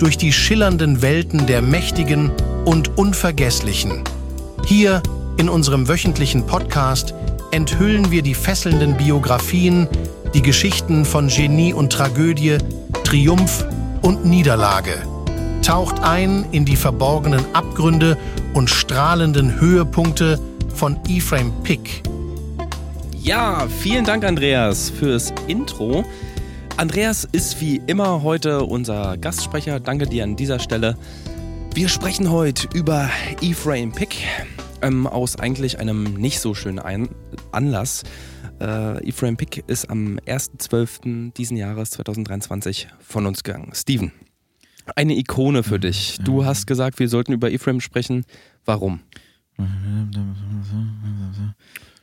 durch die schillernden Welten der Mächtigen und Unvergesslichen. Hier in unserem wöchentlichen Podcast enthüllen wir die fesselnden Biografien, die Geschichten von Genie und Tragödie, Triumph und Niederlage. Taucht ein in die verborgenen Abgründe und strahlenden Höhepunkte von Ephraim Pick. Ja, vielen Dank, Andreas, fürs Intro. Andreas ist wie immer heute unser Gastsprecher. Danke dir an dieser Stelle. Wir sprechen heute über Ephraim Pick ähm, aus eigentlich einem nicht so schönen Ein Anlass. Äh, Ephraim Pick ist am 1.12. diesen Jahres 2023 von uns gegangen. Steven, eine Ikone für dich. Du hast gesagt, wir sollten über Ephraim sprechen. Warum?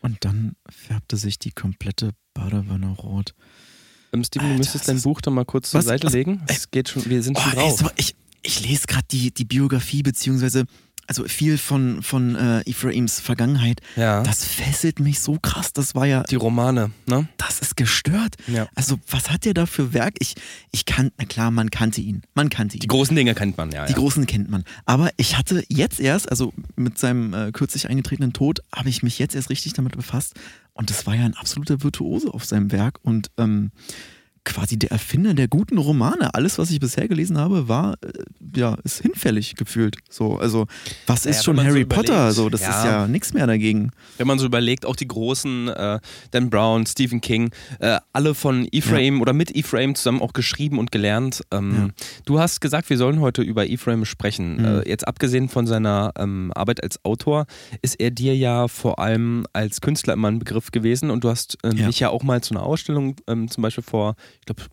Und dann färbte sich die komplette Badewanne rot. Ähm, Steven, du müsstest dein Buch doch mal kurz zur Was? Seite Was? legen. Es geht schon, wir sind schon Oh, ey, drauf. so, ich, ich lese gerade die, die Biografie, beziehungsweise also viel von, von äh, Ephraims Vergangenheit. Ja. Das fesselt mich so krass. Das war ja, Die Romane, ne? das ist gestört. Ja. Also, was hat der da für Werk? Ich, ich kann, na klar, man kannte ihn. Man kannte ihn. Die großen Dinge kennt man, ja. Die ja. großen kennt man. Aber ich hatte jetzt erst, also mit seinem äh, kürzlich eingetretenen Tod, habe ich mich jetzt erst richtig damit befasst. Und das war ja ein absoluter Virtuose auf seinem Werk und ähm, quasi der Erfinder der guten Romane. Alles, was ich bisher gelesen habe, war, äh, ja, ist hinfällig gefühlt. So, also, was ist schon wenn man so Harry Potter? So, das ja. ist ja nichts mehr dagegen. Wenn man so überlegt, auch die großen, äh, Dan Brown, Stephen King, äh, alle von Ephraim oder mit Ephraim zusammen auch geschrieben und gelernt. Ähm, Du hast gesagt, wir sollen heute über Ephraim sprechen. Mhm. Äh, jetzt abgesehen von seiner ähm, Arbeit als Autor, ist er dir ja vor allem als Künstler immer ein Begriff gewesen und du hast ähm, Ja. mich ja auch mal zu einer Ausstellung, ähm, zum Beispiel vor, ich glaube,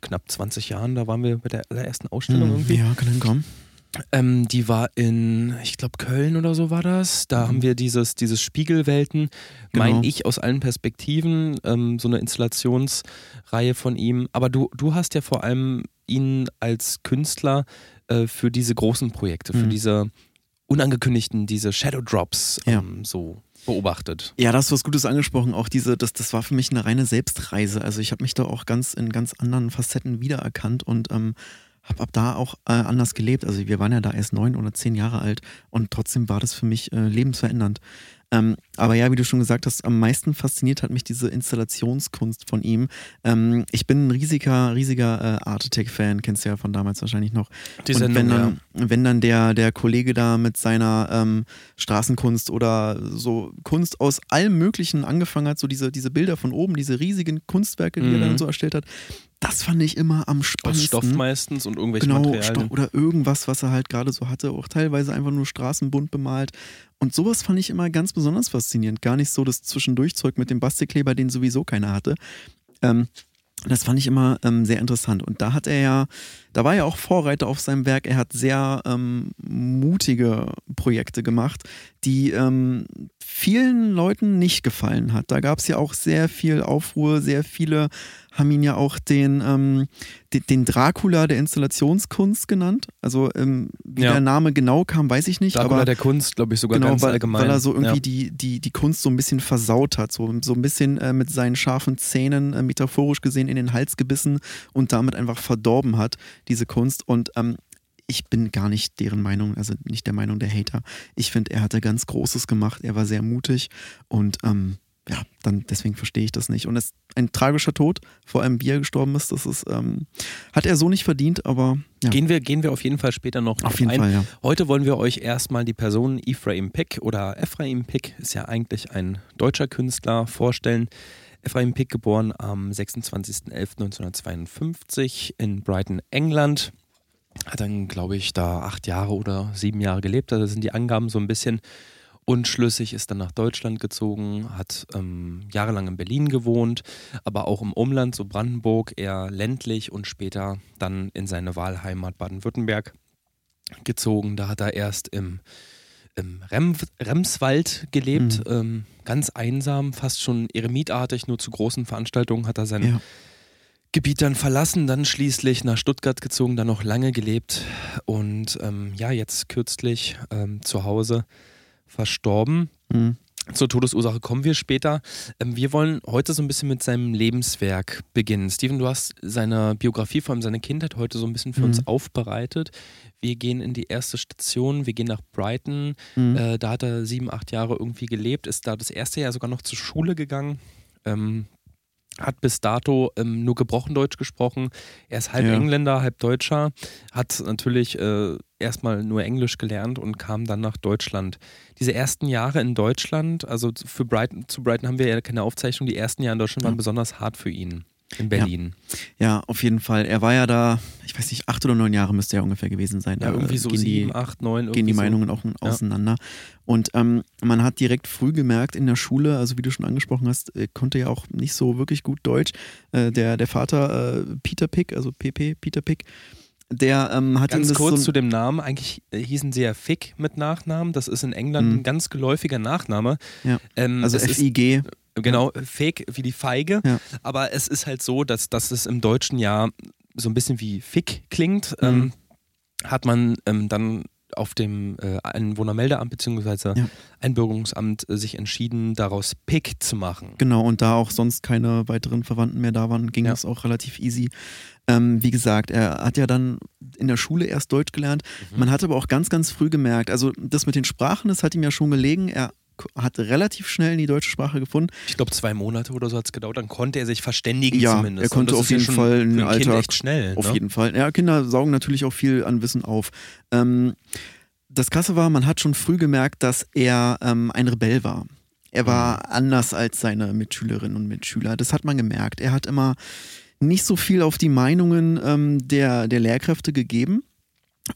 knapp 20 Jahren, da waren wir bei der allerersten Ausstellung Mhm, irgendwie. Ja, kann dann kommen. Ähm, die war in, ich glaube, Köln oder so war das. Da haben wir dieses, dieses Spiegelwelten, Mhm. Genau. meine ich, aus allen Perspektiven, ähm, so eine Installationsreihe von ihm. Aber du, du hast ja vor allem ihn als Künstler äh, für diese großen Projekte, für Mhm. diese unangekündigten, diese Shadow Drops Ja. ähm, so beobachtet. Ja, das ist was Gutes angesprochen. Auch diese, das, das war für mich eine reine Selbstreise. Also ich habe mich da auch ganz in ganz anderen Facetten wiedererkannt und ähm, habe ab da auch äh, anders gelebt. Also wir waren ja da erst neun oder zehn Jahre alt und trotzdem war das für mich äh, lebensverändernd. Ähm, aber ja, wie du schon gesagt hast, am meisten fasziniert hat mich diese Installationskunst von ihm. Ähm, ich bin ein riesiger, riesiger äh, Art Attack-Fan, kennst du ja von damals wahrscheinlich noch. Die und Sendung, wenn dann, wenn dann der, der Kollege da mit seiner ähm, Straßenkunst oder so Kunst aus allem Möglichen angefangen hat, so diese, diese Bilder von oben, diese riesigen Kunstwerke, die er Mhm. dann so erstellt hat, das fand ich immer am Aus spannendsten. Stoff meistens und irgendwelche Genau, Materialien. Stoff oder irgendwas, was er halt gerade so hatte, auch teilweise einfach nur straßenbunt bemalt. Und sowas fand ich immer ganz besonders faszinierend. Gar nicht so das Zwischendurchzeug mit dem Bastelkleber, den sowieso keiner hatte. Ähm, das fand ich immer ähm, sehr interessant. Und da hat er ja, da war er auch Vorreiter auf seinem Werk. Er hat sehr ähm, mutige Projekte gemacht, die ähm, vielen Leuten nicht gefallen hat. Da gab es ja auch sehr viel Aufruhr, sehr viele haben ihn ja auch den, ähm, den, den Dracula der Installationskunst genannt. Also ähm, wie Ja. der Name genau kam, weiß ich nicht. Dracula aber der Kunst, glaube ich, sogar genau, ganz weil, allgemein. weil er so irgendwie ja. die, die, die Kunst so ein bisschen versaut hat. So, so ein bisschen äh, mit seinen scharfen Zähnen, äh, metaphorisch gesehen, in den Hals gebissen und damit einfach verdorben hat, diese Kunst. Und ähm, ich bin gar nicht deren Meinung, also nicht der Meinung der Hater. Ich finde, er hatte ganz Großes gemacht, er war sehr mutig und ähm, ja, dann deswegen verstehe ich das nicht. Und es ist ein tragischer Tod, vor allem wie er gestorben ist, das ist, ähm, hat er so nicht verdient, aber ja. Gehen wir, gehen wir auf jeden Fall später noch Auf jeden ein. Fall, ja. Heute wollen wir euch erstmal die Person Ephraim Pick oder Ephraim Pick, ist ja eigentlich ein deutscher Künstler, vorstellen. Ephraim Pick geboren am 26.11.1952 in Brighton, England. Hat dann, glaube ich, da acht Jahre oder sieben Jahre gelebt. Also sind die Angaben so ein bisschen unschlüssig, ist dann nach Deutschland gezogen, hat ähm, jahrelang in Berlin gewohnt, aber auch im Umland, so Brandenburg, eher ländlich und später dann in seine Wahlheimat Baden-Württemberg. gezogen. Da hat er erst im, im Rem, Remswald gelebt, Mhm. ähm, ganz einsam, fast schon eremitartig, nur zu großen Veranstaltungen hat er sein Ja. Gebiet dann verlassen, dann schließlich nach Stuttgart gezogen, dann noch lange gelebt und ähm, ja, jetzt kürzlich ähm, zu Hause verstorben. Mhm. Zur Todesursache kommen wir später. Ähm, wir wollen heute so ein bisschen mit seinem Lebenswerk beginnen. Steven, du hast seine Biografie, vor allem seine Kindheit, heute so ein bisschen für Mhm. uns aufbereitet. Wir gehen in die erste Station, wir gehen nach Brighton. Mhm. Äh, da hat er sieben, acht Jahre irgendwie gelebt, ist da das erste Jahr sogar noch zur Schule gegangen. Ähm, hat bis dato ähm, nur gebrochen Deutsch gesprochen. Er ist halb Ja. Engländer, halb Deutscher. Hat natürlich äh, erstmal nur Englisch gelernt und kam dann nach Deutschland. Diese ersten Jahre in Deutschland, also für Brighton, zu Brighton haben wir ja keine Aufzeichnung, die ersten Jahre in Deutschland waren Ja. besonders hart für ihn. In Berlin. Ja, auf jeden Fall. Er war ja da, ich weiß nicht, acht oder neun Jahre müsste er ungefähr gewesen sein. Ja, Da, irgendwie so gehen sieben, die, acht, neun. gehen die irgendwie so. Meinungen auch auseinander. Und ähm, man hat direkt früh gemerkt in der Schule, also wie du schon angesprochen hast, äh, konnte ja auch nicht so wirklich gut Deutsch. Äh, der, der Vater äh, Peter Pick, also PP Peter Pick, der ähm, hat Ganz kurz so zu dem Namen. Eigentlich äh, hießen sie ja Fick mit Nachnamen. Das ist in England Mhm. ein ganz geläufiger Nachname. Ja. Ähm, also es ist, FIG. Genau, Fake wie die Feige. Ja. Aber es ist halt so, dass, dass es im Deutschen ja so ein bisschen wie Fick klingt. Mhm. Ähm, hat man ähm, dann auf dem äh, Einwohnermeldeamt bzw. Ja. Einbürgerungsamt äh, sich entschieden, daraus Pick zu machen. Genau, und da auch sonst keine weiteren Verwandten mehr da waren, ging Ja. das auch relativ easy. Ähm, wie gesagt, er hat ja dann in der Schule erst Deutsch gelernt. Mhm. Man hat aber auch ganz, ganz früh gemerkt, also das mit den Sprachen, das hat ihm ja schon gelegen. Er hat relativ schnell in die deutsche Sprache gefunden. Ich glaube, zwei Monate oder so hat es gedauert. Dann konnte er sich verständigen Ja, zumindest. er konnte auf jeden Fall ein Kind Alltag echt schnell. Auf ne? jeden Fall. Ja, Kinder saugen natürlich auch viel an Wissen auf. Ähm, das Krasse war, man hat schon früh gemerkt, dass er ähm, ein Rebell war. Er war Mhm. anders als seine Mitschülerinnen und Mitschüler. Das hat man gemerkt. Er hat immer nicht so viel auf die Meinungen ähm, der, der Lehrkräfte gegeben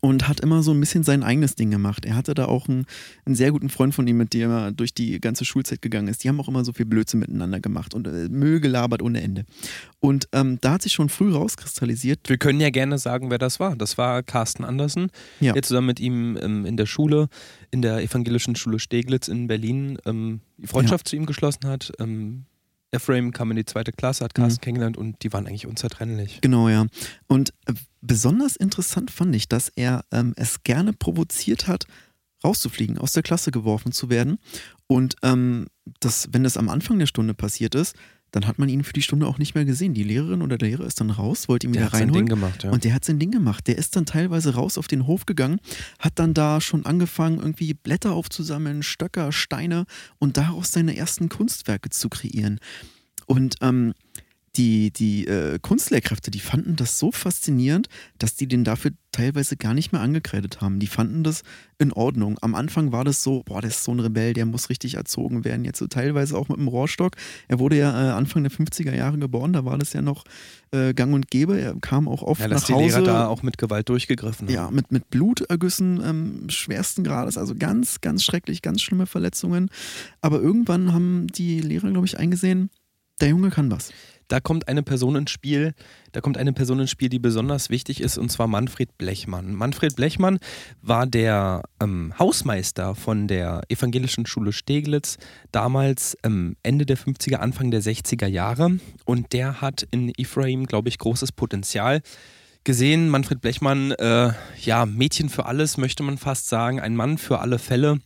und hat immer so ein bisschen sein eigenes Ding gemacht. Er hatte da auch einen, einen sehr guten Freund von ihm, mit dem er durch die ganze Schulzeit gegangen ist. Die haben auch immer so viel Blödsinn miteinander gemacht und äh, Müll gelabert ohne Ende. Und ähm, da hat sich schon früh rauskristallisiert, Wir können ja gerne sagen, wer das war. Das war Carsten Andersen, Ja. der zusammen mit ihm ähm, in der Schule, in der evangelischen Schule Steglitz in Berlin, ähm, die Freundschaft zu ihm geschlossen hat. Ähm, Ephraim kam in die zweite Klasse, hat Carsten Mhm. kennengelernt und die waren eigentlich unzertrennlich. Genau, ja. Und äh, besonders interessant fand ich, dass er ähm, es gerne provoziert hat, rauszufliegen, aus der Klasse geworfen zu werden. Und ähm, das, wenn das am Anfang der Stunde passiert ist, dann hat man ihn für die Stunde auch nicht mehr gesehen. Die Lehrerin oder der Lehrer ist dann raus, wollte ihn Der wieder hat sein Ding reinholen. gemacht, ja. Und der hat sein Ding gemacht. Der ist dann teilweise raus auf den Hof gegangen, hat dann da schon angefangen, irgendwie Blätter aufzusammeln, Stöcker, Steine und daraus seine ersten Kunstwerke zu kreieren. Und ähm, die, die äh, Kunstlehrkräfte, die fanden das so faszinierend, dass die den dafür teilweise gar nicht mehr angekreidet haben. Die fanden das in Ordnung. Am Anfang war das so, boah, der ist so ein Rebell, der muss richtig erzogen werden. Jetzt so teilweise auch mit dem Rohrstock. Er wurde ja äh, Anfang der 50er Jahre geboren, da war das ja noch äh, gang und gäbe. Er kam auch oft ja, nach die Hause. Lehrer da auch mit Gewalt durchgegriffen haben. Ja, mit, mit Blutergüssen ähm, schwersten Grades, also ganz, ganz schrecklich, ganz schlimme Verletzungen. Aber irgendwann haben die Lehrer, glaube ich, eingesehen, der Junge kann was. Da kommt eine Person ins Spiel, da kommt eine Person ins Spiel, die besonders wichtig ist, und zwar Manfred Blechmann. Manfred Blechmann war der ähm, Hausmeister von der Evangelischen Schule Steglitz, damals ähm, Ende der 50er, Anfang der 60er Jahre. Und der hat in Ephraim, glaube ich, großes Potenzial gesehen. Manfred Blechmann, äh, ja, Mädchen für alles, möchte man fast sagen, ein Mann für alle Fälle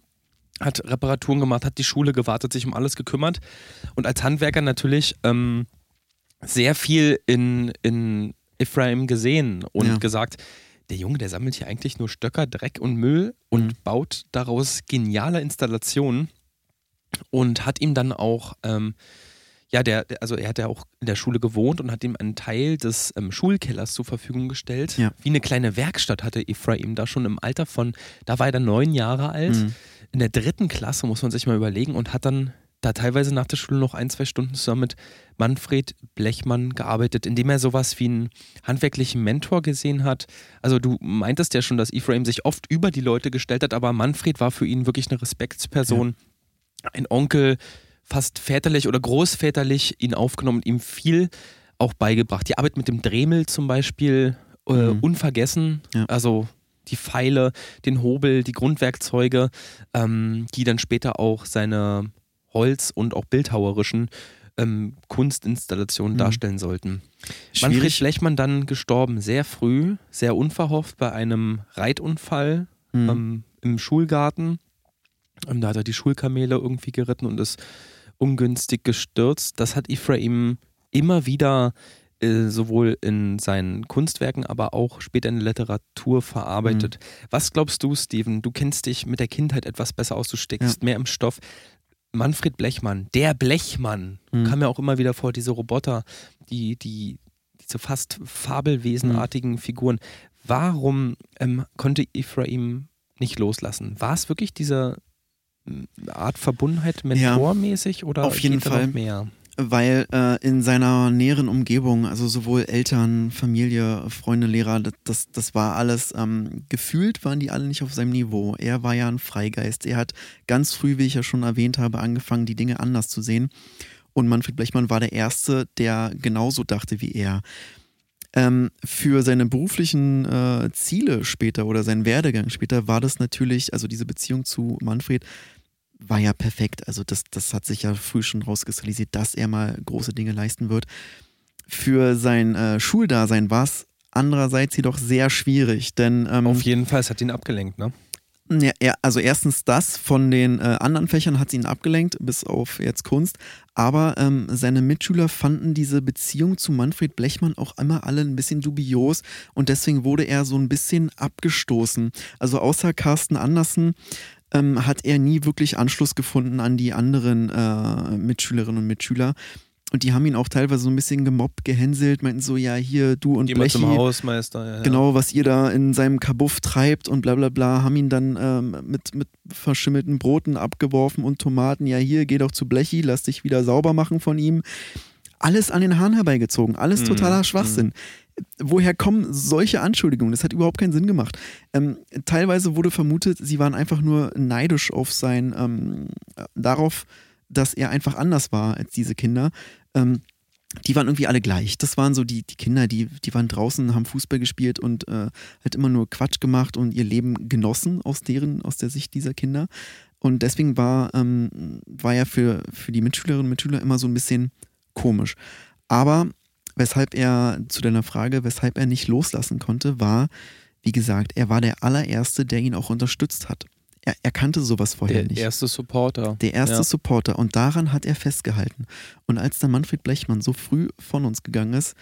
hat Reparaturen gemacht, hat die Schule gewartet, sich um alles gekümmert und als Handwerker natürlich ähm, sehr viel in, in Ephraim gesehen und Ja. gesagt, der Junge, der sammelt hier eigentlich nur Stöcker, Dreck und Müll und Mhm. baut daraus geniale Installationen und hat ihm dann auch, ähm, ja, der, also er hat ja auch in der Schule gewohnt und hat ihm einen Teil des ähm, Schulkellers zur Verfügung gestellt. Ja. Wie eine kleine Werkstatt hatte Ephraim da schon im Alter von, da war er dann neun Jahre alt Mhm. in der dritten Klasse, muss man sich mal überlegen, und hat dann da teilweise nach der Schule noch ein, zwei Stunden zusammen mit Manfred Blechmann gearbeitet, indem er sowas wie einen handwerklichen Mentor gesehen hat. Also du meintest ja schon, dass Ephraim sich oft über die Leute gestellt hat, aber Manfred war für ihn wirklich eine Respektsperson, ein Onkel, fast väterlich oder großväterlich ihn aufgenommen und ihm viel auch beigebracht. Die Arbeit mit dem Dremel zum Beispiel, äh, Mhm. unvergessen. Ja. Also die Pfeile, den Hobel, die Grundwerkzeuge, ähm, die dann später auch seine Holz- und auch bildhauerischen ähm, Kunstinstallationen Mhm. darstellen sollten. Schwierig. Manfred Blechmann dann gestorben, sehr früh, sehr unverhofft bei einem Reitunfall Mhm. ähm, im Schulgarten. Ähm, da hat er die Schulkamele irgendwie geritten und ist ungünstig gestürzt. Das hat Ephraim immer wieder äh, sowohl in seinen Kunstwerken, aber auch später in der Literatur verarbeitet. Was glaubst du, Steven? Du kennst dich mit der Kindheit etwas besser aus, du steckst mehr im Stoff. Manfred Blechmann, der Blechmann, Mhm. kam ja auch immer wieder vor, diese Roboter, die, die, diese fast fabelwesenartigen Figuren. Warum ähm, konnte Ephraim nicht loslassen? War es wirklich diese ähm, Art Verbundenheit mentormäßig oder auf jeden Fall. mehr? Weil äh, in seiner näheren Umgebung, also sowohl Eltern, Familie, Freunde, Lehrer, das, das, war alles, ähm, gefühlt waren die alle nicht auf seinem Niveau. Er war ja ein Freigeist. Er hat ganz früh, wie ich ja schon erwähnt habe, angefangen, die Dinge anders zu sehen. Und Manfred Blechmann war der Erste, der genauso dachte wie er. Ähm, für seine beruflichen äh, Ziele später oder seinen Werdegang später war das natürlich, also diese Beziehung zu Manfred, war ja perfekt. Also das, das hat sich ja früh schon rauskristallisiert, dass er mal große Dinge leisten wird. Für sein äh, Schuldasein war es andererseits jedoch sehr schwierig, denn ähm, Auf jeden Fall, es hat ihn abgelenkt, ne? ja, ja, also erstens das, von den äh, anderen Fächern hat ihn abgelenkt, bis auf jetzt Kunst. Aber ähm, seine Mitschüler fanden diese Beziehung zu Manfred Blechmann auch immer alle ein bisschen dubios und deswegen wurde er so ein bisschen abgestoßen. Also außer Carsten Andersen ähm, hat er nie wirklich Anschluss gefunden an die anderen äh, Mitschülerinnen und Mitschüler. Und die haben ihn auch teilweise so ein bisschen gemobbt, gehänselt, meinten so, ja, hier, du und Geh mal zum Blechi, Hausmeister. Ja, ja. genau, was ihr da in seinem Kabuff treibt und bla bla bla, haben ihn dann ähm, mit, mit verschimmelten Broten abgeworfen und Tomaten. Ja, hier, geh doch zu Blechi, lass dich wieder sauber machen von ihm. Alles an den Haaren herbeigezogen, alles Mhm, totaler Schwachsinn. Woher kommen solche Anschuldigungen? Das hat überhaupt keinen Sinn gemacht. Ähm, teilweise wurde vermutet, sie waren einfach nur neidisch auf sein, ähm, äh, darauf, dass er einfach anders war als diese Kinder. Ähm, die waren irgendwie alle gleich. Das waren so die, die Kinder, die, die waren draußen, haben Fußball gespielt und äh, halt immer nur Quatsch gemacht und ihr Leben genossen aus deren, aus der Sicht dieser Kinder. Und deswegen war, ähm, war ja für, für die Mitschülerinnen und Mitschüler immer so ein bisschen komisch. Aber weshalb er, zu deiner Frage, weshalb er nicht loslassen konnte, war, wie gesagt, er war der allererste, der ihn auch unterstützt hat. Er, er kannte sowas vorher Der nicht. erste Supporter. Der erste Ja. Supporter. Und daran hat er festgehalten. Und als der Manfred Blechmann so früh von uns gegangen ist,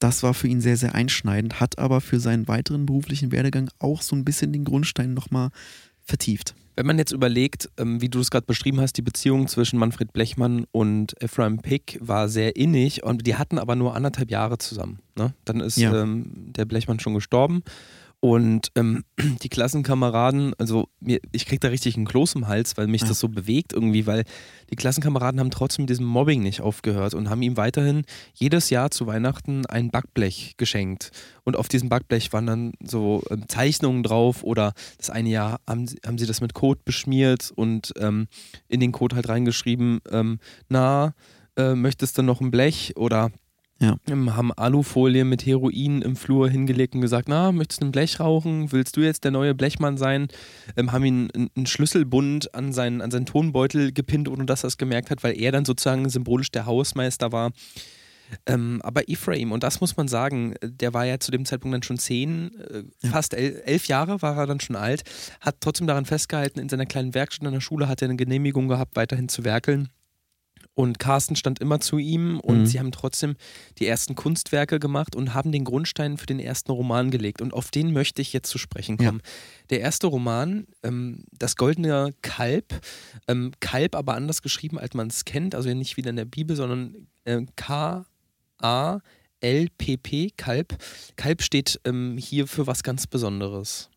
das war für ihn sehr, sehr einschneidend, hat aber für seinen weiteren beruflichen Werdegang auch so ein bisschen den Grundstein nochmal vertieft. Wenn man jetzt überlegt, ähm, wie du es gerade beschrieben hast, die Beziehung zwischen Manfred Blechmann und Ephraim Pick war sehr innig und die hatten aber nur anderthalb Jahre zusammen. Ne? Dann ist Ja. ähm, der Blechmann schon gestorben und ähm, die Klassenkameraden, also mir, ich krieg da richtig einen Kloß im Hals, weil mich Ja. das so bewegt irgendwie, weil die Klassenkameraden haben trotzdem mit diesem Mobbing nicht aufgehört und haben ihm weiterhin jedes Jahr zu Weihnachten ein Backblech geschenkt. Und auf diesem Backblech waren dann so ähm, Zeichnungen drauf oder das eine Jahr haben sie, haben sie das mit Code beschmiert und ähm, in den Code halt reingeschrieben, ähm, na, äh, möchtest du noch ein Blech oder Ja. ähm, haben Alufolie mit Heroin im Flur hingelegt und gesagt, na, möchtest du ein Blech rauchen? Willst du jetzt der neue Blechmann sein? Ähm, haben ihn einen- einen Schlüsselbund an seinen, an seinen Tonbeutel gepinnt, ohne dass er es gemerkt hat, weil er dann sozusagen symbolisch der Hausmeister war. Ähm, aber Ephraim, und das muss man sagen, der war ja zu dem Zeitpunkt dann schon zehn, äh, Ja. fast el elf Jahre war er dann schon alt, hat trotzdem daran festgehalten, in seiner kleinen Werkstatt an der Schule hat er eine Genehmigung gehabt, weiterhin zu werkeln. Und Carsten stand immer zu ihm und Mhm. sie haben trotzdem die ersten Kunstwerke gemacht und haben den Grundstein für den ersten Roman gelegt. Und auf den möchte ich jetzt zu sprechen Ja. kommen. Der erste Roman, ähm, Das goldene Kalb, ähm, Kalb aber anders geschrieben, als man es kennt, also nicht wieder in der Bibel, sondern äh, K-A-L-P-P, Kalb. Kalb steht ähm, hier für was ganz Besonderes.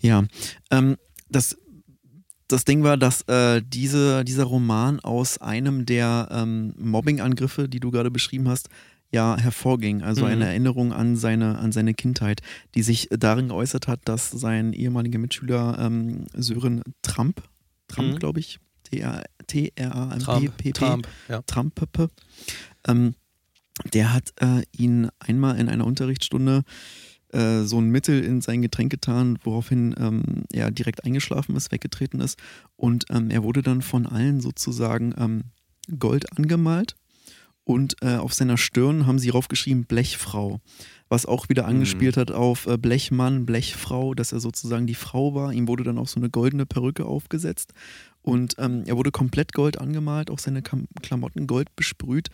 Ja, ähm, das, das Ding war, dass äh, diese, dieser Roman aus einem der ähm, Mobbing-Angriffe, die du gerade beschrieben hast, ja hervorging. Also Mhm. eine Erinnerung an seine, an seine Kindheit, die sich darin geäußert hat, dass sein ehemaliger Mitschüler ähm, Sören Trump, Trump Mhm. glaube ich, T-R-A-M-P, Trump, Trump, ja. Trump, ähm, der hat äh, ihn einmal in einer Unterrichtsstunde äh, so ein Mittel in sein Getränk getan, woraufhin ähm, er direkt eingeschlafen ist, weggetreten ist. Und ähm, er wurde dann von allen sozusagen ähm, Gold angemalt. Und äh, auf seiner Stirn haben sie raufgeschrieben Blechfrau, was auch wieder angespielt mhm. hat auf äh, Blechmann, Blechfrau, dass er sozusagen die Frau war. Ihm wurde dann auch so eine goldene Perücke aufgesetzt. Und ähm, er wurde komplett Gold angemalt, auch seine Klamotten Gold besprüht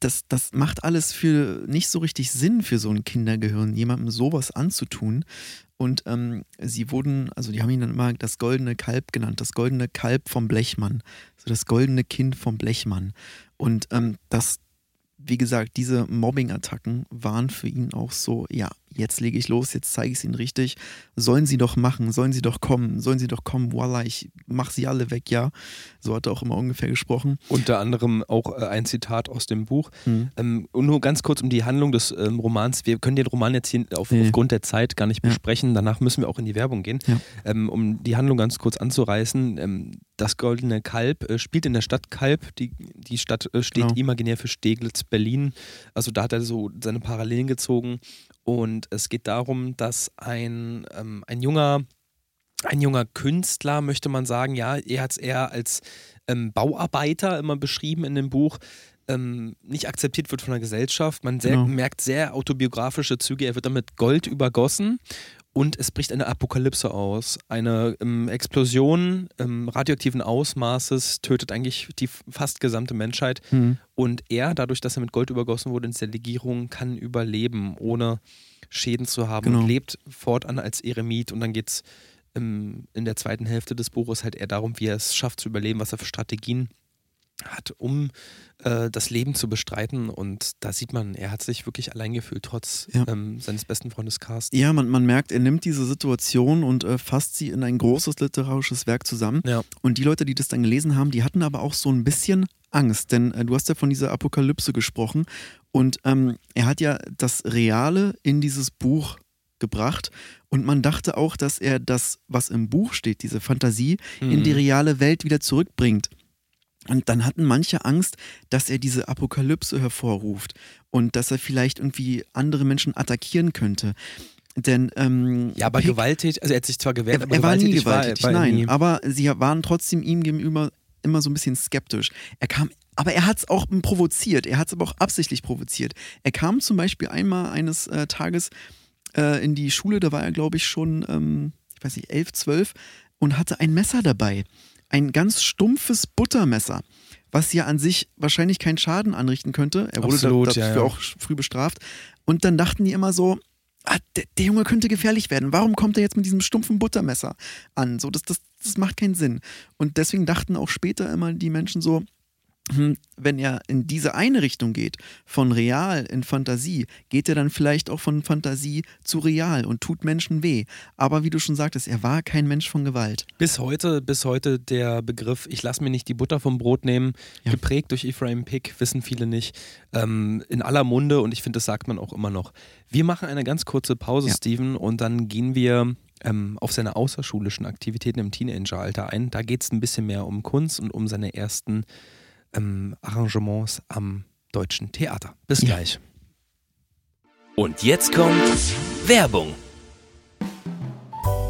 das, das macht alles für nicht so richtig Sinn für so ein Kindergehirn, jemandem sowas anzutun. Und ähm, sie wurden, also die haben ihn dann immer das goldene Kalb genannt, das goldene Kalb vom Blechmann, so das goldene Kind vom Blechmann. Und ähm, das, wie gesagt, diese Mobbing-Attacken waren für ihn auch so, ja, jetzt lege ich los, jetzt zeige ich es ihnen richtig. Sollen sie doch machen, sollen sie doch kommen, sollen sie doch kommen, voila, ich mache sie alle weg, ja. So hat er auch immer ungefähr gesprochen. Unter anderem auch äh, ein Zitat aus dem Buch. Mhm. Ähm, und nur ganz kurz um die Handlung des ähm, Romans. Wir können den Roman jetzt hier auf, nee. aufgrund der Zeit gar nicht ja. besprechen. Danach müssen wir auch in die Werbung gehen. Ja. Ähm, um die Handlung ganz kurz anzureißen. Ähm, das Goldene Kalb äh, spielt in der Stadt Kalb. Die, die Stadt äh, steht genau. imaginär für Steglitz, Berlin. Also da hat er so seine Parallelen gezogen. Und es geht darum, dass ein, ähm, ein junger ein junger Künstler, möchte man sagen, ja, er hat es eher als ähm, Bauarbeiter immer beschrieben in dem Buch, ähm, nicht akzeptiert wird von der Gesellschaft. Man sehr, genau. merkt sehr autobiografische Züge. Er wird damit Gold übergossen und es bricht eine Apokalypse aus. Eine ähm, Explosion ähm, radioaktiven Ausmaßes tötet eigentlich die fast gesamte Menschheit. Mhm. Und er, dadurch, dass er mit Gold übergossen wurde in dieser Legierung, kann überleben, ohne Schäden zu haben genau. und lebt fortan als Eremit. Und dann geht es ähm, in der zweiten Hälfte des Buches halt eher darum, wie er es schafft zu überleben, was er für Strategien hat, um äh, das Leben zu bestreiten. Und da sieht man, er hat sich wirklich allein gefühlt, trotz ja. ähm, seines besten Freundes Carsten. Ja, man, man merkt, er nimmt diese Situation und äh, fasst sie in ein großes literarisches Werk zusammen. Ja. Und die Leute, die das dann gelesen haben, die hatten aber auch so ein bisschen Angst, denn äh, du hast ja von dieser Apokalypse gesprochen. Und ähm, er hat ja das Reale in dieses Buch gebracht. Und man dachte auch, dass er das, was im Buch steht, diese Fantasie, mhm. in die reale Welt wieder zurückbringt. Und dann hatten manche Angst, dass er diese Apokalypse hervorruft und dass er vielleicht irgendwie andere Menschen attackieren könnte. Denn, ähm, ja, aber Pick, gewalttätig, also er hat sich zwar gewehrt, er, aber er war nie gewalttätig, war, war nein, nie. aber sie waren trotzdem ihm gegenüber immer so ein bisschen skeptisch. Er kam, aber er hat es auch provoziert, er hat es aber auch absichtlich provoziert. Er kam zum Beispiel einmal eines äh, Tages äh, in die Schule, da war er, glaube ich, schon, ähm, ich weiß nicht, elf, zwölf und hatte ein Messer dabei ein ganz stumpfes Buttermesser, was ja an sich wahrscheinlich keinen Schaden anrichten könnte. Er wurde Absolut, dafür ja, ja. auch früh bestraft. Und dann dachten die immer so, ah, der, der, Junge könnte gefährlich werden. Warum kommt er jetzt mit diesem stumpfen Buttermesser an? So, das, das, das macht keinen Sinn. Und deswegen dachten auch später immer die Menschen so, wenn er in diese eine Richtung geht, von real in Fantasie, geht er dann vielleicht auch von Fantasie zu real und tut Menschen weh. Aber wie du schon sagtest, er war kein Mensch von Gewalt. Bis heute, bis heute der Begriff, ich lasse mir nicht die Butter vom Brot nehmen, ja. geprägt durch Ephraim Pick, wissen viele nicht, ähm, in aller Munde und ich finde, das sagt man auch immer noch. Wir machen eine ganz kurze Pause, ja. Steven, und dann gehen wir ähm, auf seine außerschulischen Aktivitäten im Teenageralter ein. Da geht es ein bisschen mehr um Kunst und um seine ersten ähm, Arrangements am Deutschen Theater. Bis ja. gleich. Und jetzt kommt Werbung.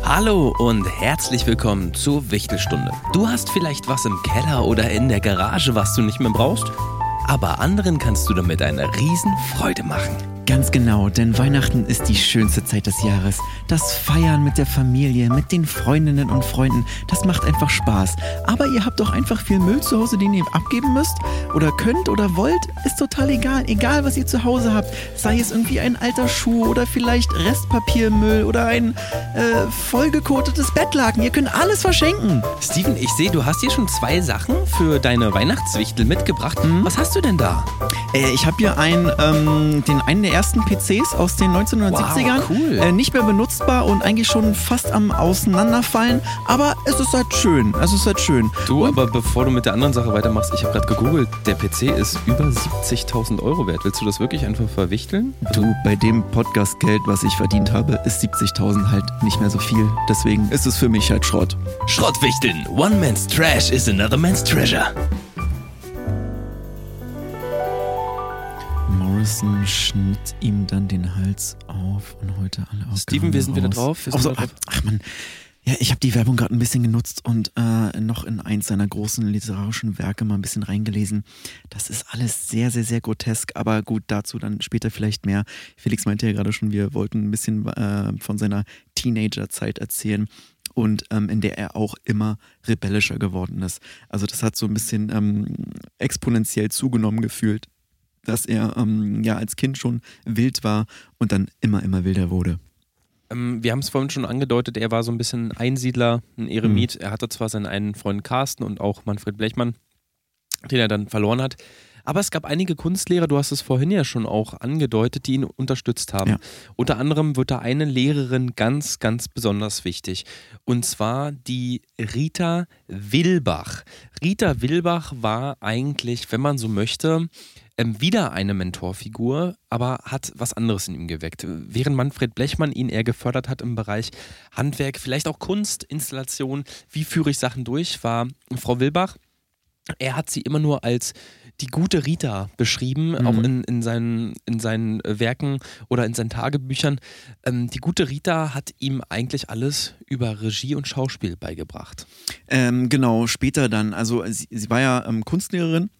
Hallo und herzlich willkommen zur Wichtelstunde. Du hast vielleicht was im Keller oder in der Garage, was du nicht mehr brauchst, aber anderen kannst du damit eine Riesenfreude machen. Ganz genau, denn Weihnachten ist die schönste Zeit des Jahres. Das Feiern mit der Familie, mit den Freundinnen und Freunden, das macht einfach Spaß. Aber ihr habt doch einfach viel Müll zu Hause, den ihr abgeben müsst oder könnt oder wollt, ist total egal. Egal, was ihr zu Hause habt, sei es irgendwie ein alter Schuh oder vielleicht Restpapiermüll oder ein äh, vollgekotetes Bettlaken. Ihr könnt alles verschenken. Steven, ich sehe, du hast hier schon zwei Sachen für deine Weihnachtswichtel mitgebracht. Mhm. Was hast du denn da? Äh, ich habe hier einen, ähm, den einen der ersten PCs aus den 1970ern. Wow, cool. Äh, nicht mehr benutzbar und eigentlich schon fast am Auseinanderfallen. Aber es ist halt schön. Es ist halt schön. Du, und aber bevor du mit der anderen Sache weitermachst, ich habe gerade gegoogelt, der PC ist über 70.000 Euro wert. Willst du das wirklich einfach verwichteln? Du, bei dem Podcast-Geld, was ich verdient habe, ist 70.000 halt nicht mehr so viel. Deswegen ist es für mich halt Schrott. Schrottwichteln. One man's trash is another man's treasure. Anderson schnitt ihm dann den Hals auf und heute alle Organe Steven, wir sind wieder raus. drauf. Wir Ach, sind so, wieder drauf. ach man, ja, ich habe die Werbung gerade ein bisschen genutzt und äh, noch in eins seiner großen literarischen Werke mal ein bisschen reingelesen. Das ist alles sehr, sehr, sehr grotesk, aber gut, dazu dann später vielleicht mehr. Felix meinte ja gerade schon, wir wollten ein bisschen äh, von seiner Teenagerzeit erzählen und ähm, in der er auch immer rebellischer geworden ist. Also das hat so ein bisschen ähm, exponentiell zugenommen gefühlt, dass er ähm, ja als Kind schon wild war und dann immer, immer wilder wurde. Ähm, wir haben es vorhin schon angedeutet, er war so ein bisschen Einsiedler, ein Eremit. Er hatte zwar seinen einen Freund Carsten und auch Manfred Blechmann, den er dann verloren hat. Aber es gab einige Kunstlehrer, du hast es vorhin ja schon auch angedeutet, die ihn unterstützt haben. Ja. Unter anderem wird da eine Lehrerin ganz, ganz besonders wichtig. Und zwar die Rita Wilbach. Rita Wilbach war eigentlich, wenn man so möchte, ähm, wieder eine Mentorfigur, aber hat was anderes in ihm geweckt. Während Manfred Blechmann ihn eher gefördert hat im Bereich Handwerk, vielleicht auch Kunst, Installation, wie führe ich Sachen durch, war Frau Wilbach. Er hat sie immer nur als die gute Rita beschrieben, Mhm. auch in, in, seinen, in seinen äh, Werken oder in seinen Tagebüchern. Ähm, die gute Rita hat ihm eigentlich alles über Regie und Schauspiel beigebracht. Ähm, genau, später dann. Also sie, sie war ja ähm, Kunstlehrerin,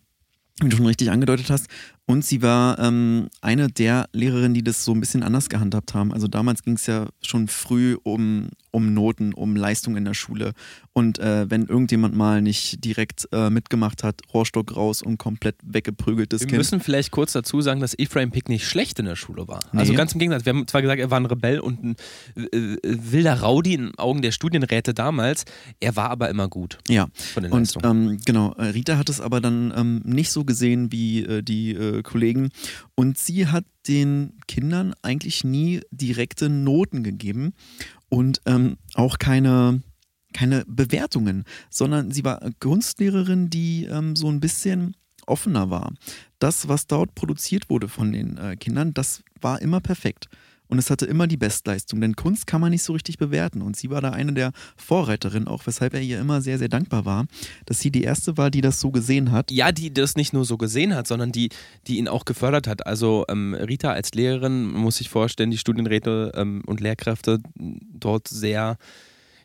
wie du schon richtig angedeutet hast. Und sie war ähm, eine der Lehrerinnen, die das so ein bisschen anders gehandhabt haben. Also damals ging es ja schon früh um, um Noten, um Leistung in der Schule. Und äh, wenn irgendjemand mal nicht direkt äh, mitgemacht hat, Rohrstock raus und komplett weggeprügeltes Wir Kind. müssen vielleicht kurz dazu sagen, dass Ephraim Pick nicht schlecht in der Schule war. Nee. Also ganz im Gegensatz. Wir haben zwar gesagt, er war ein Rebell und ein äh, äh, wilder Rowdy in den Augen der Studienräte damals. Er war aber immer gut ja. von den Und ähm, genau, äh, Rita hat es aber dann ähm, nicht so gesehen wie äh, die Kollegen. Und sie hat den Kindern eigentlich nie direkte Noten gegeben und ähm, auch keine, keine Bewertungen, sondern sie war Kunstlehrerin, die ähm, so ein bisschen offener war. Das, was dort produziert wurde von den äh, Kindern, das war immer perfekt. Und es hatte immer die Bestleistung, denn Kunst kann man nicht so richtig bewerten. Und sie war da eine der Vorreiterinnen, auch weshalb er ihr immer sehr, sehr dankbar war, dass sie die erste war, die das so gesehen hat. ja, die das nicht nur so gesehen hat, sondern die, die ihn auch gefördert hat. Also ähm, Rita als Lehrerin, muss sich vorstellen, die Studienräte ähm, und Lehrkräfte dort sehr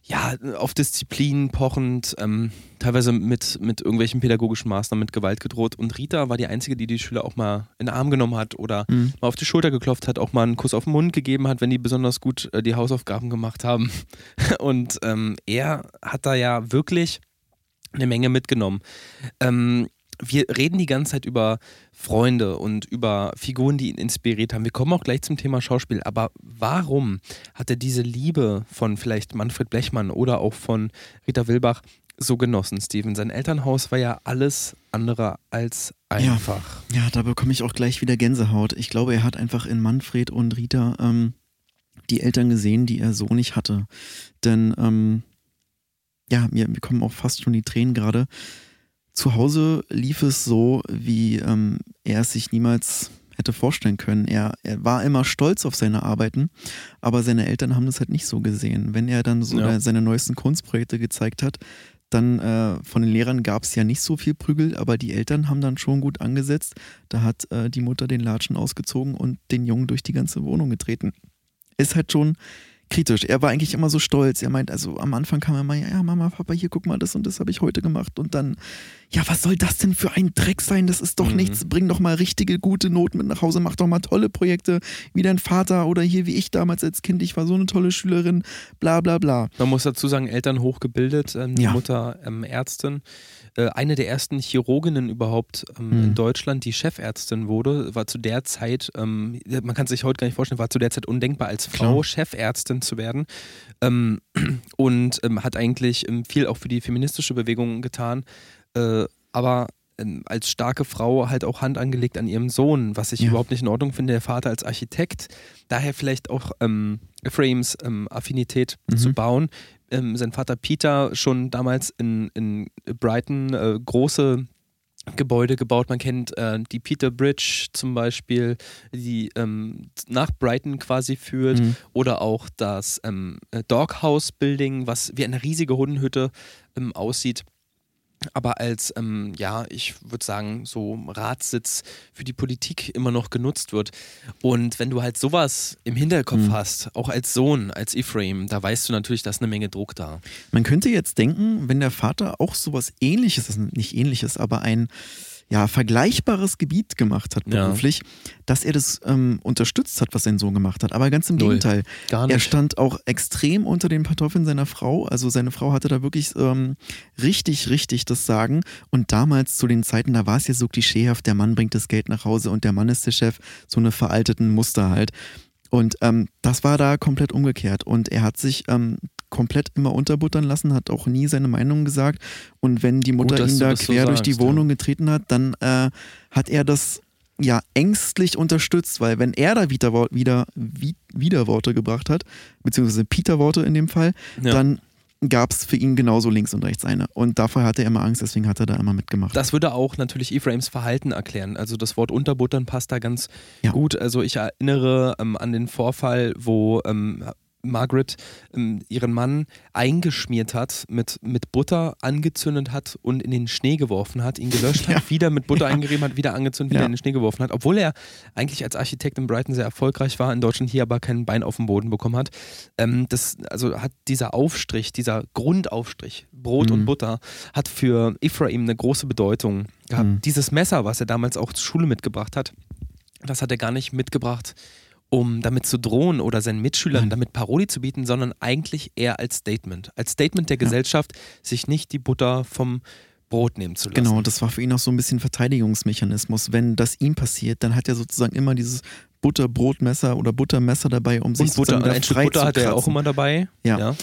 ja, auf Disziplin pochend, ähm, teilweise mit, mit irgendwelchen pädagogischen Maßnahmen, mit Gewalt gedroht. Und Rita war die Einzige, die die Schüler auch mal in den Arm genommen hat oder Mhm. mal auf die Schulter geklopft hat, auch mal einen Kuss auf den Mund gegeben hat, wenn die besonders gut äh, die Hausaufgaben gemacht haben. Und ähm, er hat da ja wirklich eine Menge mitgenommen. Ähm, wir reden die ganze Zeit über Freunde und über Figuren, die ihn inspiriert haben. Wir kommen auch gleich zum Thema Schauspiel. Aber warum hat er diese Liebe von vielleicht Manfred Blechmann oder auch von Rita Wilbach so genossen, Steven? Sein Elternhaus war ja alles andere als einfach. Ja, da bekomme ich auch gleich wieder Gänsehaut. Ich glaube, er hat einfach in Manfred und Rita ähm, die Eltern gesehen, die er so nicht hatte. Denn, ähm, ja, mir, mir kommen auch fast schon die Tränen gerade. Zu Hause lief es so, wie ähm, er es sich niemals hätte vorstellen können. Er, er war immer stolz auf seine Arbeiten, aber seine Eltern haben das halt nicht so gesehen. Wenn er dann so Ja. seine neuesten Kunstprojekte gezeigt hat, dann äh, von den Lehrern gab es ja nicht so viel Prügel, aber die Eltern haben dann schon gut angesetzt. Da hat äh, die Mutter den Latschen ausgezogen und den Jungen durch die ganze Wohnung getreten. Ist halt schon kritisch. Er war eigentlich immer so stolz. Er meint, also am Anfang kam er immer, ja, Mama, Papa, hier guck mal, das und das habe ich heute gemacht. Und dann, ja, was soll das denn für ein Dreck sein? Das ist doch Mhm. nichts. Bring doch mal richtige, gute Noten mit nach Hause. Mach doch mal tolle Projekte, wie dein Vater oder hier wie ich damals als Kind. Ich war so eine tolle Schülerin, bla bla bla. Man muss dazu sagen, Eltern hochgebildet, ähm, die Ja. Mutter ähm, Ärztin. Äh, eine der ersten Chirurginnen überhaupt ähm, Mhm. in Deutschland, die Chefärztin wurde, war zu der Zeit, ähm, man kann sich heute gar nicht vorstellen, war zu der Zeit undenkbar, als Frau Klar. Chefärztin zu werden. Ähm, und ähm, hat eigentlich ähm, viel auch für die feministische Bewegung getan. Äh, aber ähm, als starke Frau halt auch Hand angelegt an ihrem Sohn, was ich Ja. überhaupt nicht in Ordnung finde. Der Vater als Architekt, daher vielleicht auch ähm, Frames ähm, Affinität Mhm. zu bauen. Ähm, sein Vater Peter schon damals in, in Brighton äh, große Gebäude gebaut. Man kennt äh, die Peter Bridge zum Beispiel, die ähm, nach Brighton quasi führt Mhm. oder auch das ähm, äh, Doghouse Building, was wie eine riesige Hundenhütte ähm, aussieht. Aber als, ähm, ja, ich würde sagen, so Ratssitz für die Politik immer noch genutzt wird. Und wenn du halt sowas im Hinterkopf Mhm. hast, auch als Sohn, als Ephraim, da weißt du natürlich, da ist eine Menge Druck da. Man könnte jetzt denken, wenn der Vater auch sowas ähnliches, also nicht ähnliches, aber ein ja, vergleichbares Gebiet gemacht hat Ja. beruflich, dass er das ähm, unterstützt hat, was sein Sohn gemacht hat. Aber ganz im Null. Gegenteil. Gar Er nicht. stand auch extrem unter den Pantoffeln seiner Frau. Also seine Frau hatte da wirklich ähm, richtig, richtig das Sagen. Und damals zu den Zeiten, da war es ja so klischeehaft, der Mann bringt das Geld nach Hause und der Mann ist der Chef. So eine veralteten Muster halt. Und ähm, das war da komplett umgekehrt. Und er hat sich ähm, komplett immer unterbuttern lassen, hat auch nie seine Meinung gesagt. Und wenn die Mutter dass ihn da das so quer durch die sagst, ja. Wohnung getreten hat, dann äh, hat er das ja ängstlich unterstützt, weil wenn er da wieder, wieder, wie- Widerworte gebracht hat, beziehungsweise Peter-Worte in dem Fall, Ja. dann gab es für ihn genauso links und rechts eine. Und davor hatte er immer Angst, deswegen hat er da immer mitgemacht. Das würde auch natürlich Ephraims Verhalten erklären. Also das Wort Unterbuttern passt da ganz Ja. gut. Also ich erinnere ähm, an den Vorfall, wo ähm, Margaret ähm, ihren Mann eingeschmiert hat, mit, mit Butter angezündet hat und in den Schnee geworfen hat, ihn gelöscht Ja. hat, wieder mit Butter Ja. eingerieben hat, wieder angezündet, wieder Ja. in den Schnee geworfen hat, obwohl er eigentlich als Architekt in Brighton sehr erfolgreich war, in Deutschland hier aber kein Bein auf dem Boden bekommen hat. Ähm, das, also hat dieser Aufstrich, dieser Grundaufstrich, Brot und Mhm. Butter, hat für Ephraim eine große Bedeutung gehabt. Mhm. Dieses Messer, was er damals auch zur Schule mitgebracht hat, das hat er gar nicht mitgebracht, um damit zu drohen oder seinen Mitschülern Nein. damit Paroli zu bieten, sondern eigentlich eher als Statement. Als Statement der Gesellschaft, sich nicht die Butter vom Brot nehmen zu lassen. Genau, das war für ihn auch so ein bisschen Verteidigungsmechanismus. Wenn das ihm passiert, dann hat er sozusagen immer dieses Butterbrotmesser oder Buttermesser dabei, um sich Und Butter, wieder ein Stück Butter hat er ja auch immer dabei. Ja.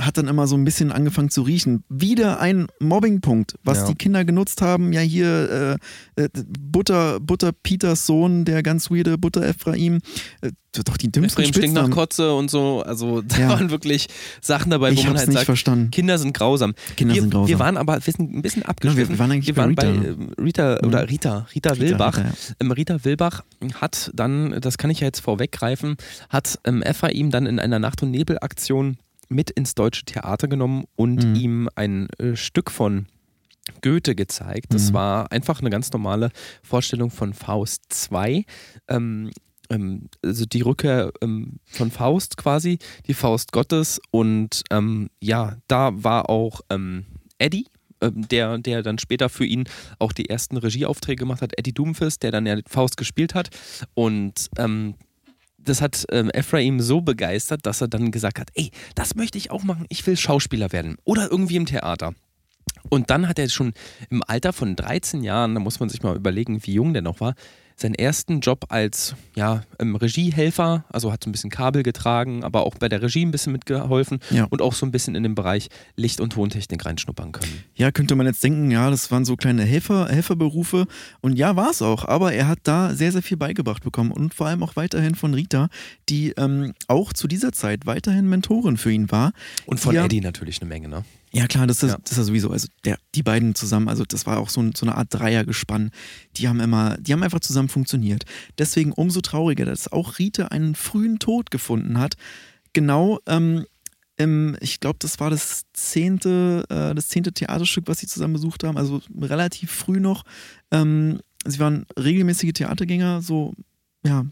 Hat dann immer so ein bisschen angefangen zu riechen. Wieder ein Mobbingpunkt, was Ja. die Kinder genutzt haben. Ja, hier äh, äh, Butter, Butter Peters Sohn, der ganz weirde Butter Ephraim. Äh, doch die dümmsten Ephraim stinkt nach. Kotze und so. Also da Ja. waren wirklich Sachen dabei, wo Ich man halt nicht sagt, verstanden. Kinder sind grausam. Kinder wir, sind grausam. Wir waren aber wir sind ein bisschen abgeschwiffen. wir waren eigentlich wir bei waren Rita. bei ähm, Rita oder Rita, Rita, Wilbach. Rita, ja. Ähm, Rita Wilbach hat dann, das kann ich ja jetzt vorweggreifen, hat ähm, Ephraim dann in einer Nacht- und Nebelaktion mit ins deutsche Theater genommen und Mhm. ihm ein äh, Stück von Goethe gezeigt. Das Mhm. war einfach eine ganz normale Vorstellung von Faust 2. Ähm, ähm, also die Rückkehr ähm, von Faust quasi, die Faust Gottes. Und ähm, ja, da war auch ähm, Eddie, ähm, der, der dann später für ihn auch die ersten Regieaufträge gemacht hat, Eddie Doomfist, der dann ja Faust gespielt hat. Und ähm, das hat ähm, Ephraim so begeistert, dass er dann gesagt hat, ey, das möchte ich auch machen, ich will Schauspieler werden oder irgendwie im Theater. Und dann hat er schon im Alter von 13 Jahren, da muss man sich mal überlegen, wie jung der noch war, seinen ersten Job als ja, ähm, Regiehelfer, also hat so ein bisschen Kabel getragen, aber auch bei der Regie ein bisschen mitgeholfen Ja. und auch so ein bisschen in den Bereich Licht- und Tontechnik reinschnuppern können. Ja, könnte man jetzt denken, ja, das waren so kleine Helfer, Helferberufe. Und ja, war es auch. Aber er hat da sehr, sehr viel beigebracht bekommen. Und vor allem auch weiterhin von Rita, die ähm, auch zu dieser Zeit weiterhin Mentorin für ihn war. Und von ja, Eddie natürlich eine Menge, ne? Ja, klar, das ist, Ja. das ist sowieso. Also der, die beiden zusammen, also das war auch so, ein, so eine Art Dreiergespann. Die haben immer, die haben einfach zusammen funktioniert. Deswegen umso trauriger, dass auch Rita einen frühen Tod gefunden hat. Genau, ähm, im, ich glaube, das war das zehnte, äh, das zehnte Theaterstück, was sie zusammen besucht haben, also relativ früh noch. Ähm, sie waren regelmäßige Theatergänger, so ja,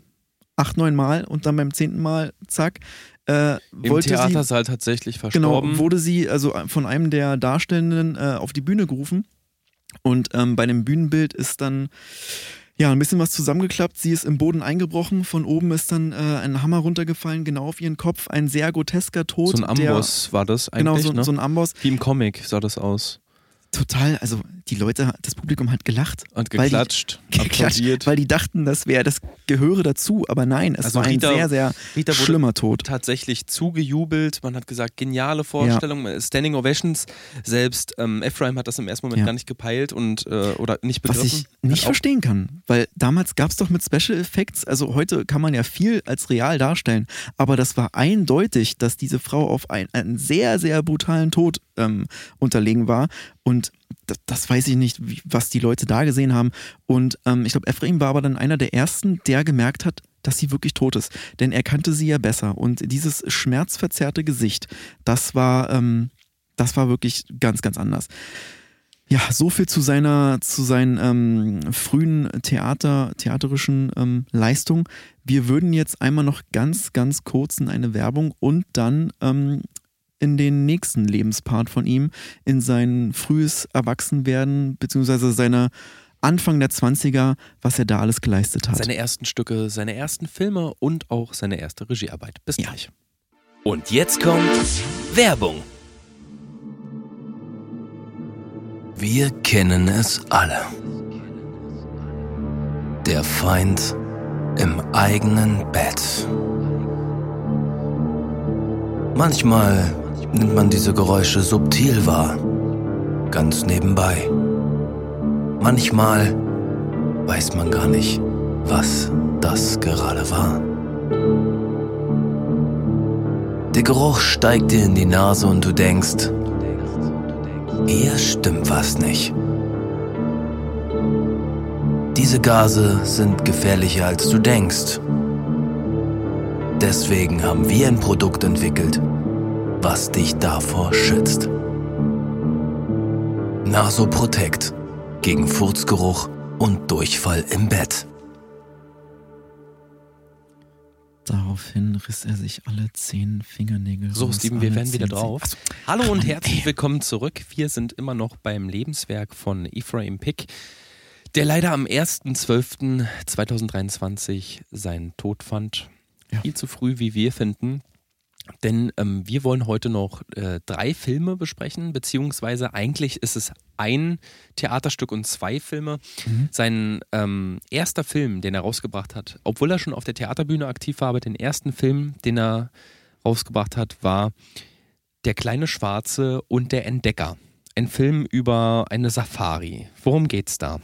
acht, neun Mal und dann beim zehnten Mal, zack, äh, Im wollte sie Theatersaal tatsächlich Genau, verstorben. wurde sie also von einem der Darstellenden äh, auf die Bühne gerufen. Und ähm, bei dem Bühnenbild ist dann ja ein bisschen was zusammengeklappt. Sie ist im Boden eingebrochen. Von oben ist dann äh, ein Hammer runtergefallen, genau auf ihren Kopf. Ein sehr grotesker Tod. so ein Amboss war das Der, genau, eigentlich, so, ne? so ein Amboss. Wie im Comic sah das aus. Total, also die Leute, das Publikum hat gelacht. Und Weil die- geklatscht, Geklatscht, applaudiert. weil die dachten, das wäre, das gehöre dazu. Aber nein, es Also war ein Rita- sehr, sehr Rita schlimmer Tod. tatsächlich zugejubelt. Man hat gesagt, geniale Vorstellung, Standing Ovations. Selbst ähm, Ephraim hat das im ersten Moment Ja. gar nicht gepeilt und äh, oder nicht Was begriffen. ich nicht verstehen kann, weil damals gab es doch mit Special Effects, also heute kann man ja viel als real darstellen, aber das war eindeutig, dass diese Frau auf ein, einen sehr, sehr brutalen Tod ähm, unterlegen war und das, das weiß ich nicht, wie, was die Leute da gesehen haben und ähm, ich glaube, Ephraim war aber dann einer der ersten, der gemerkt hat, dass sie wirklich tot ist, denn er kannte sie ja besser und dieses schmerzverzerrte Gesicht, das war, ähm, das war wirklich ganz, ganz anders. Ja, so viel zu seiner, zu seinen ähm, frühen Theater, theaterischen ähm, Leistungen. Wir würden jetzt einmal noch ganz, ganz kurz in eine Werbung und dann ähm, in den nächsten Lebenspart von ihm, in sein frühes Erwachsenwerden, beziehungsweise seine Anfang der 20er, was er da alles geleistet hat. Seine ersten Stücke, seine ersten Filme und auch seine erste Regiearbeit. Bis Ja. gleich. Und jetzt kommt Werbung. Wir kennen es alle. Der Feind im eigenen Bett. Manchmal nimmt man diese Geräusche subtil wahr, ganz nebenbei. Manchmal weiß man gar nicht, was das gerade war. Der Geruch steigt dir in die Nase und du denkst, hier stimmt was nicht. Diese Gase sind gefährlicher als du denkst. Deswegen haben wir ein Produkt entwickelt, was dich davor schützt. Nasoprotect gegen Furzgeruch und Durchfall im Bett. Daraufhin riss er sich alle zehn Fingernägel So, raus, Steven, wir werden wieder drauf. Zeh- Hallo und herzlich willkommen zurück. Wir sind immer noch beim Lebenswerk von Ephraim Pick, der leider am 1.12.2023 seinen Tod fand. Ja. Viel zu früh, wie wir finden. Denn ähm, wir wollen heute noch äh, drei Filme besprechen, beziehungsweise eigentlich ist es ein Theaterstück und zwei Filme. Mhm. Sein ähm, erster Film, den er rausgebracht hat, obwohl er schon auf der Theaterbühne aktiv war, aber den ersten Film, den er rausgebracht hat, war Der kleine Schwarze und der Entdecker. Ein Film über eine Safari. Worum geht's da?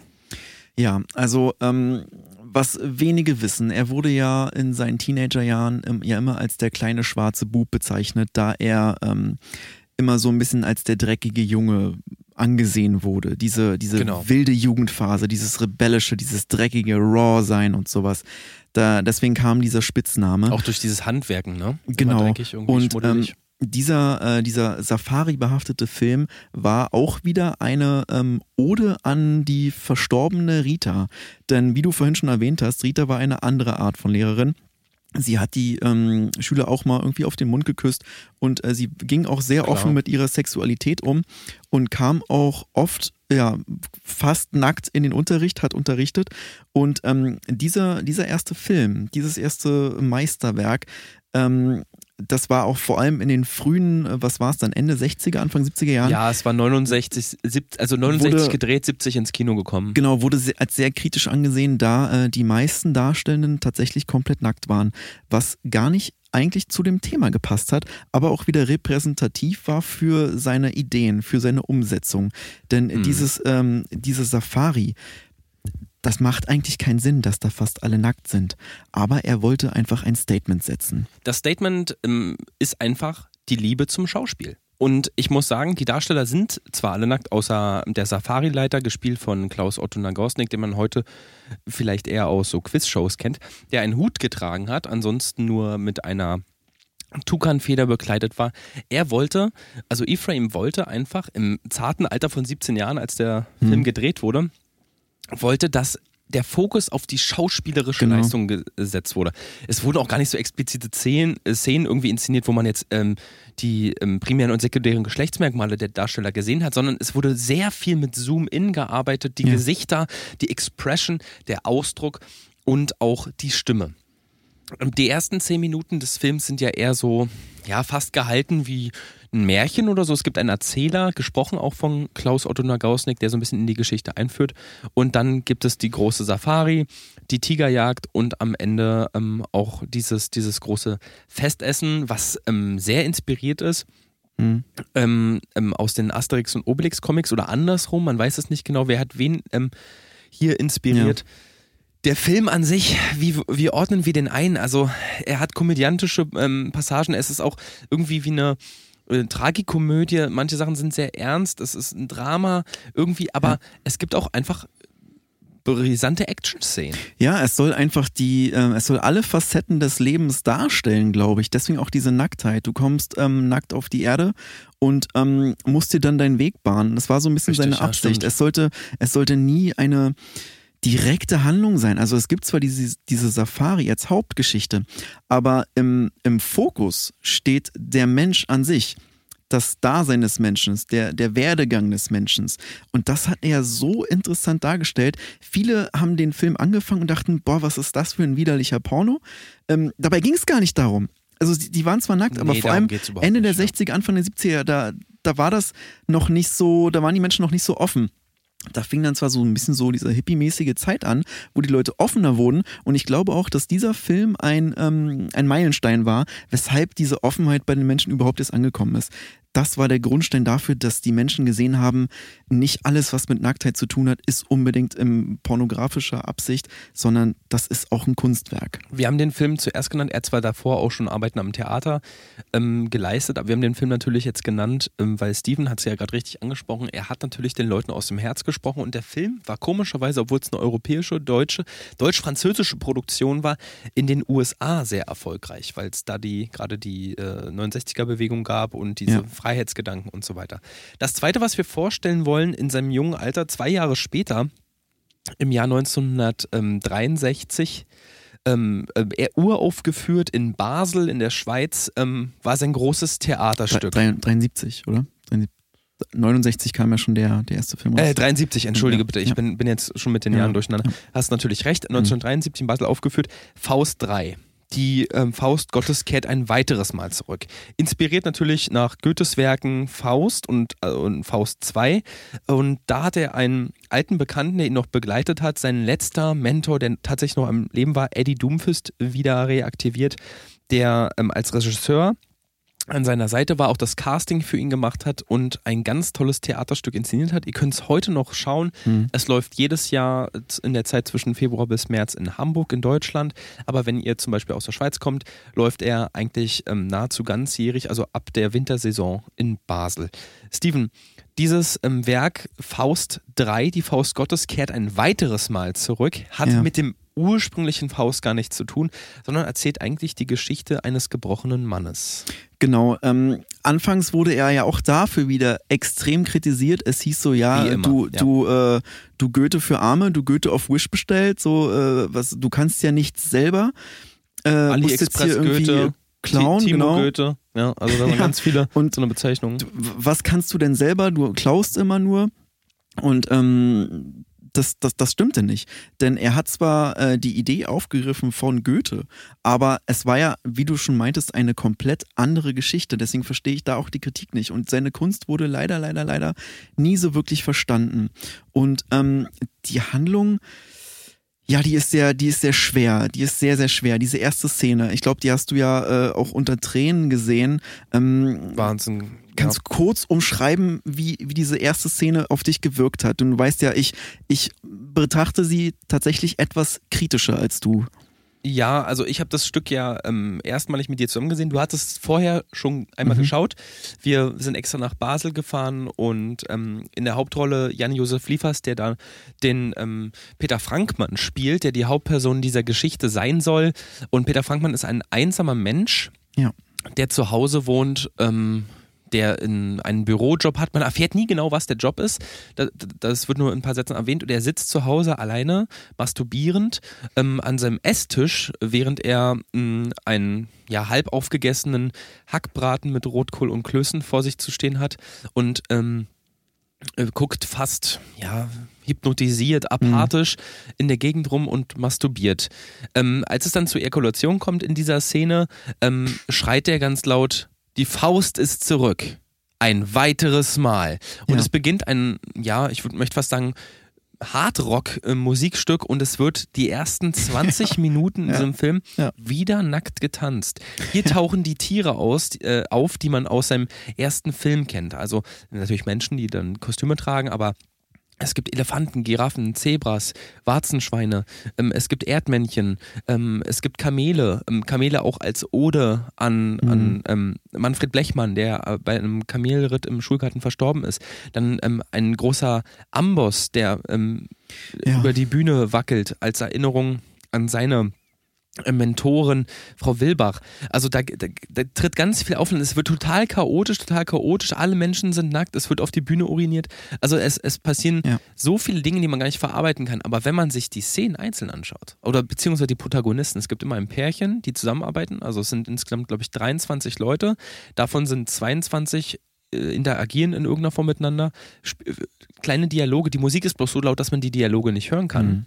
Ja, also ähm, was wenige wissen, er wurde ja in seinen Teenagerjahren ähm, ja immer als der kleine schwarze Bub bezeichnet, da er ähm, immer so ein bisschen als der dreckige Junge angesehen wurde. Diese, diese Genau. wilde Jugendphase, dieses rebellische, dieses dreckige Raw-Sein und sowas. Da, deswegen kam dieser Spitzname. Auch durch dieses Handwerken, ne? Immer Genau. Und ähm. Dieser, äh, dieser Safari-behaftete Film war auch wieder eine ähm, Ode an die verstorbene Rita. Denn wie du vorhin schon erwähnt hast, Rita war eine andere Art von Lehrerin. Sie hat die ähm, Schüler auch mal irgendwie auf den Mund geküsst und äh, sie ging auch sehr Klar. offen mit ihrer Sexualität um und kam auch oft ja fast nackt in den Unterricht, hat unterrichtet und ähm, dieser dieser erste Film, dieses erste Meisterwerk, ähm, das war auch vor allem in den frühen, äh, was war es dann, Ende 60er, Anfang 70er Jahren, Ja, es war 69, sieb- also 69 Wurde- gedreht, 70 ins Kino gekommen. Genau, wurde als sehr kritisch angesehen, da äh, die meisten Darstellenden tatsächlich komplett nackt waren, was gar nicht eigentlich zu dem Thema gepasst hat, aber auch wieder repräsentativ war für seine Ideen, für seine Umsetzung. Denn Mhm. dieses, ähm, diese Safari, das macht eigentlich keinen Sinn, dass da fast alle nackt sind. Aber er wollte einfach ein Statement setzen. Das Statement ähm, ist einfach die Liebe zum Schauspiel. Und ich muss sagen, die Darsteller sind zwar alle nackt, außer der Safari-Leiter, gespielt von Klaus Otto Nagosnik, den man heute vielleicht eher aus so Quizshows kennt, der einen Hut getragen hat, ansonsten nur mit einer Tukanfeder bekleidet war. Er wollte, also Ephraim wollte einfach im zarten Alter von 17 Jahren, als der Film gedreht wurde, wollte, dass der Fokus auf die schauspielerische Genau. Leistung gesetzt wurde. Es wurden auch gar nicht so explizite Szenen, äh, Szenen irgendwie inszeniert, wo man jetzt ähm, die ähm, primären und sekundären Geschlechtsmerkmale der Darsteller gesehen hat, sondern es wurde sehr viel mit Zoom-In gearbeitet, die Ja. Gesichter, die Expression, der Ausdruck und auch die Stimme. Die ersten zehn Minuten des Films sind ja eher so, ja, fast gehalten wie ein Märchen oder so. Es gibt einen Erzähler, gesprochen auch von Klaus Otto Nagausnik, der so ein bisschen in die Geschichte einführt. Und dann gibt es die große Safari, die Tigerjagd und am Ende ähm, auch dieses, dieses große Festessen, was ähm, sehr inspiriert ist. Mhm. Ähm, aus den Asterix und Obelix Comics oder andersrum, man weiß es nicht genau, wer hat wen ähm, hier inspiriert. Der Film an sich, wie, wie ordnen wir den ein? Also er hat komödiantische ähm, Passagen, es ist auch irgendwie wie eine äh, Tragikomödie, manche Sachen sind sehr ernst, es ist ein Drama irgendwie, aber Ja. es gibt auch einfach brisante Action-Szenen. Ja, es soll einfach die, äh, es soll alle Facetten des Lebens darstellen, glaube ich. Deswegen auch diese Nacktheit. Du kommst ähm, nackt auf die Erde und ähm, musst dir dann deinen Weg bahnen. Das war so ein bisschen Richtig, seine ja, Absicht. stimmt. es sollte, es sollte nie eine direkte Handlung sein. Also es gibt zwar diese, diese Safari als Hauptgeschichte, aber im, im Fokus steht der Mensch an sich. Das Dasein des Menschen, der, der Werdegang des Menschen. Und das hat er so interessant dargestellt. Viele haben den Film angefangen und dachten, boah, was ist das für ein widerlicher Porno? Ähm, dabei ging es gar nicht darum. Also die, die waren zwar nackt, aber Nee, vor allem Ende der ja. 60er, Anfang der 70er, da, da war das noch nicht so, da waren die Menschen noch nicht so offen. Da fing dann zwar so ein bisschen so diese hippie-mäßige Zeit an, wo die Leute offener wurden. Und ich glaube auch, dass dieser Film ein, ähm, ein Meilenstein war, weshalb diese Offenheit bei den Menschen überhaupt erst angekommen ist. Das war der Grundstein dafür, dass die Menschen gesehen haben, nicht alles, was mit Nacktheit zu tun hat, ist unbedingt in pornografischer Absicht, sondern das ist auch ein Kunstwerk. Wir haben den Film zuerst genannt, er hat zwar davor auch schon Arbeiten am Theater ähm, geleistet, aber wir haben den Film natürlich jetzt genannt, ähm, weil Steven hat es ja gerade richtig angesprochen, er hat natürlich den Leuten aus dem Herz gesprochen und der Film war komischerweise, obwohl es eine europäische, deutsche, deutsch-französische Produktion war, in den USA sehr erfolgreich, weil es da die gerade die äh, 69er-Bewegung gab und diese Ja. Freiheitsgedanken und so weiter. Das zweite, was wir vorstellen wollen, in seinem jungen Alter, zwei Jahre später, im Jahr 1963, ähm, äh, er uraufgeführt in Basel in der Schweiz, ähm, war sein großes Theaterstück. Drei- 73, oder? 69 kam ja schon der, der erste Film raus. Äh, 73, entschuldige Ja, bitte, ich ja. bin, bin jetzt schon mit den Ja, Jahren durcheinander. Hast natürlich recht, 1973 in Basel aufgeführt, Faust 3. Die ähm, Faust Gottes kehrt ein weiteres Mal zurück. Inspiriert natürlich nach Goethes Werken Faust und, äh, und Faust 2. Und da hat er einen alten Bekannten, der ihn noch begleitet hat, sein letzter Mentor, der tatsächlich noch am Leben war, Eddie Doomfist, wieder reaktiviert, der ähm, als Regisseur an seiner Seite war, auch das Casting für ihn gemacht hat und ein ganz tolles Theaterstück inszeniert hat. Ihr könnt es heute noch schauen. Mhm. Es läuft jedes Jahr in der Zeit zwischen Februar bis März in Hamburg in Deutschland. Aber wenn ihr zum Beispiel aus der Schweiz kommt, läuft er eigentlich ähm, nahezu ganzjährig, also ab der Wintersaison in Basel. Steven, dieses ähm, Werk Faust 3, die Faust Gottes, kehrt ein weiteres Mal zurück, hat Ja. mit dem ursprünglichen Faust gar nichts zu tun, sondern erzählt eigentlich die Geschichte eines gebrochenen Mannes. Genau. Ähm, anfangs wurde er ja auch dafür wieder extrem kritisiert. Es hieß so, ja, immer, du, ja. du, äh, du Goethe für Arme, du Goethe auf Wish bestellt, so, äh, was, du kannst ja nichts selber. Äh, AliExpress Goethe, klauen, Ti- Timo genau. Goethe, ja, also da waren Ja. ganz viele Und- so eine Bezeichnung. Was kannst du denn selber? Du klaust immer nur. Und ähm, das, das, das stimmte nicht. Denn er hat zwar äh, die Idee aufgegriffen von Goethe, aber es war ja, wie du schon meintest, eine komplett andere Geschichte. Deswegen verstehe ich da auch die Kritik nicht. Und seine Kunst wurde leider, leider, leider nie so wirklich verstanden. Und ähm, die Handlung. Ja, die ist sehr, die ist sehr schwer. Die ist sehr, sehr schwer. Diese erste Szene, ich glaube, die hast du ja äh, auch unter Tränen gesehen. Ähm, Wahnsinn. Kannst du kurz umschreiben, wie, wie diese erste Szene auf dich gewirkt hat? Und du weißt ja, ich, ich betrachte sie tatsächlich etwas kritischer als du. Ja, also ich habe das Stück ja ähm, erstmalig mit dir zusammen gesehen. Du hattest vorher schon einmal Mhm. geschaut. Wir sind extra nach Basel gefahren und ähm, in der Hauptrolle Jan-Josef Liefers, der da den ähm, Peter Frankmann spielt, der die Hauptperson dieser Geschichte sein soll. Und Peter Frankmann ist ein einsamer Mensch, Ja. der zu Hause wohnt. Ähm, der in einen Bürojob hat. Man erfährt nie genau, was der Job ist. Das, das wird nur in ein paar Sätzen erwähnt. Und er sitzt zu Hause alleine, masturbierend, ähm, an seinem Esstisch, während er mh, einen ja, halb aufgegessenen Hackbraten mit Rotkohl und Klößen vor sich zu stehen hat und ähm, äh, guckt fast, ja, hypnotisiert, apathisch in der Gegend rum und masturbiert. Ähm, als es dann zur Ejakulation kommt in dieser Szene, ähm, schreit er ganz laut, die Faust ist zurück. Ein weiteres Mal. Und Ja. es beginnt ein, ja, ich würd, möchte fast sagen, Hardrock-Musikstück und es wird die ersten 20 Minuten in Ja. diesem Film Ja. wieder nackt getanzt. Hier tauchen die Tiere aus, äh, auf, die man aus seinem ersten Film kennt. Also natürlich Menschen, die dann Kostüme tragen, aber Es gibt Elefanten, Giraffen, Zebras, Warzenschweine, ähm, es gibt Erdmännchen, ähm, es gibt Kamele, ähm, Kamele auch als Ode an, Mhm. an ähm, Manfred Blechmann, der äh, bei einem Kamelritt im Schulgarten verstorben ist. Dann ähm, ein großer Amboss, der ähm, Ja. über die Bühne wackelt, als Erinnerung an seine Mentorin Frau Wilbach. Also da, da, da tritt ganz viel auf und es wird total chaotisch, total chaotisch. Alle Menschen sind nackt, es wird auf die Bühne uriniert. Also es, es passieren Ja. so viele Dinge, die man gar nicht verarbeiten kann. Aber wenn man sich die Szenen einzeln anschaut, oder beziehungsweise die Protagonisten, es gibt immer ein Pärchen, die zusammenarbeiten. Also es sind insgesamt, glaube ich, 23 Leute. Davon sind 22 äh, interagieren in irgendeiner Form miteinander. Äh, kleine Dialoge. Die Musik ist bloß so laut, dass man die Dialoge nicht hören kann. Mhm.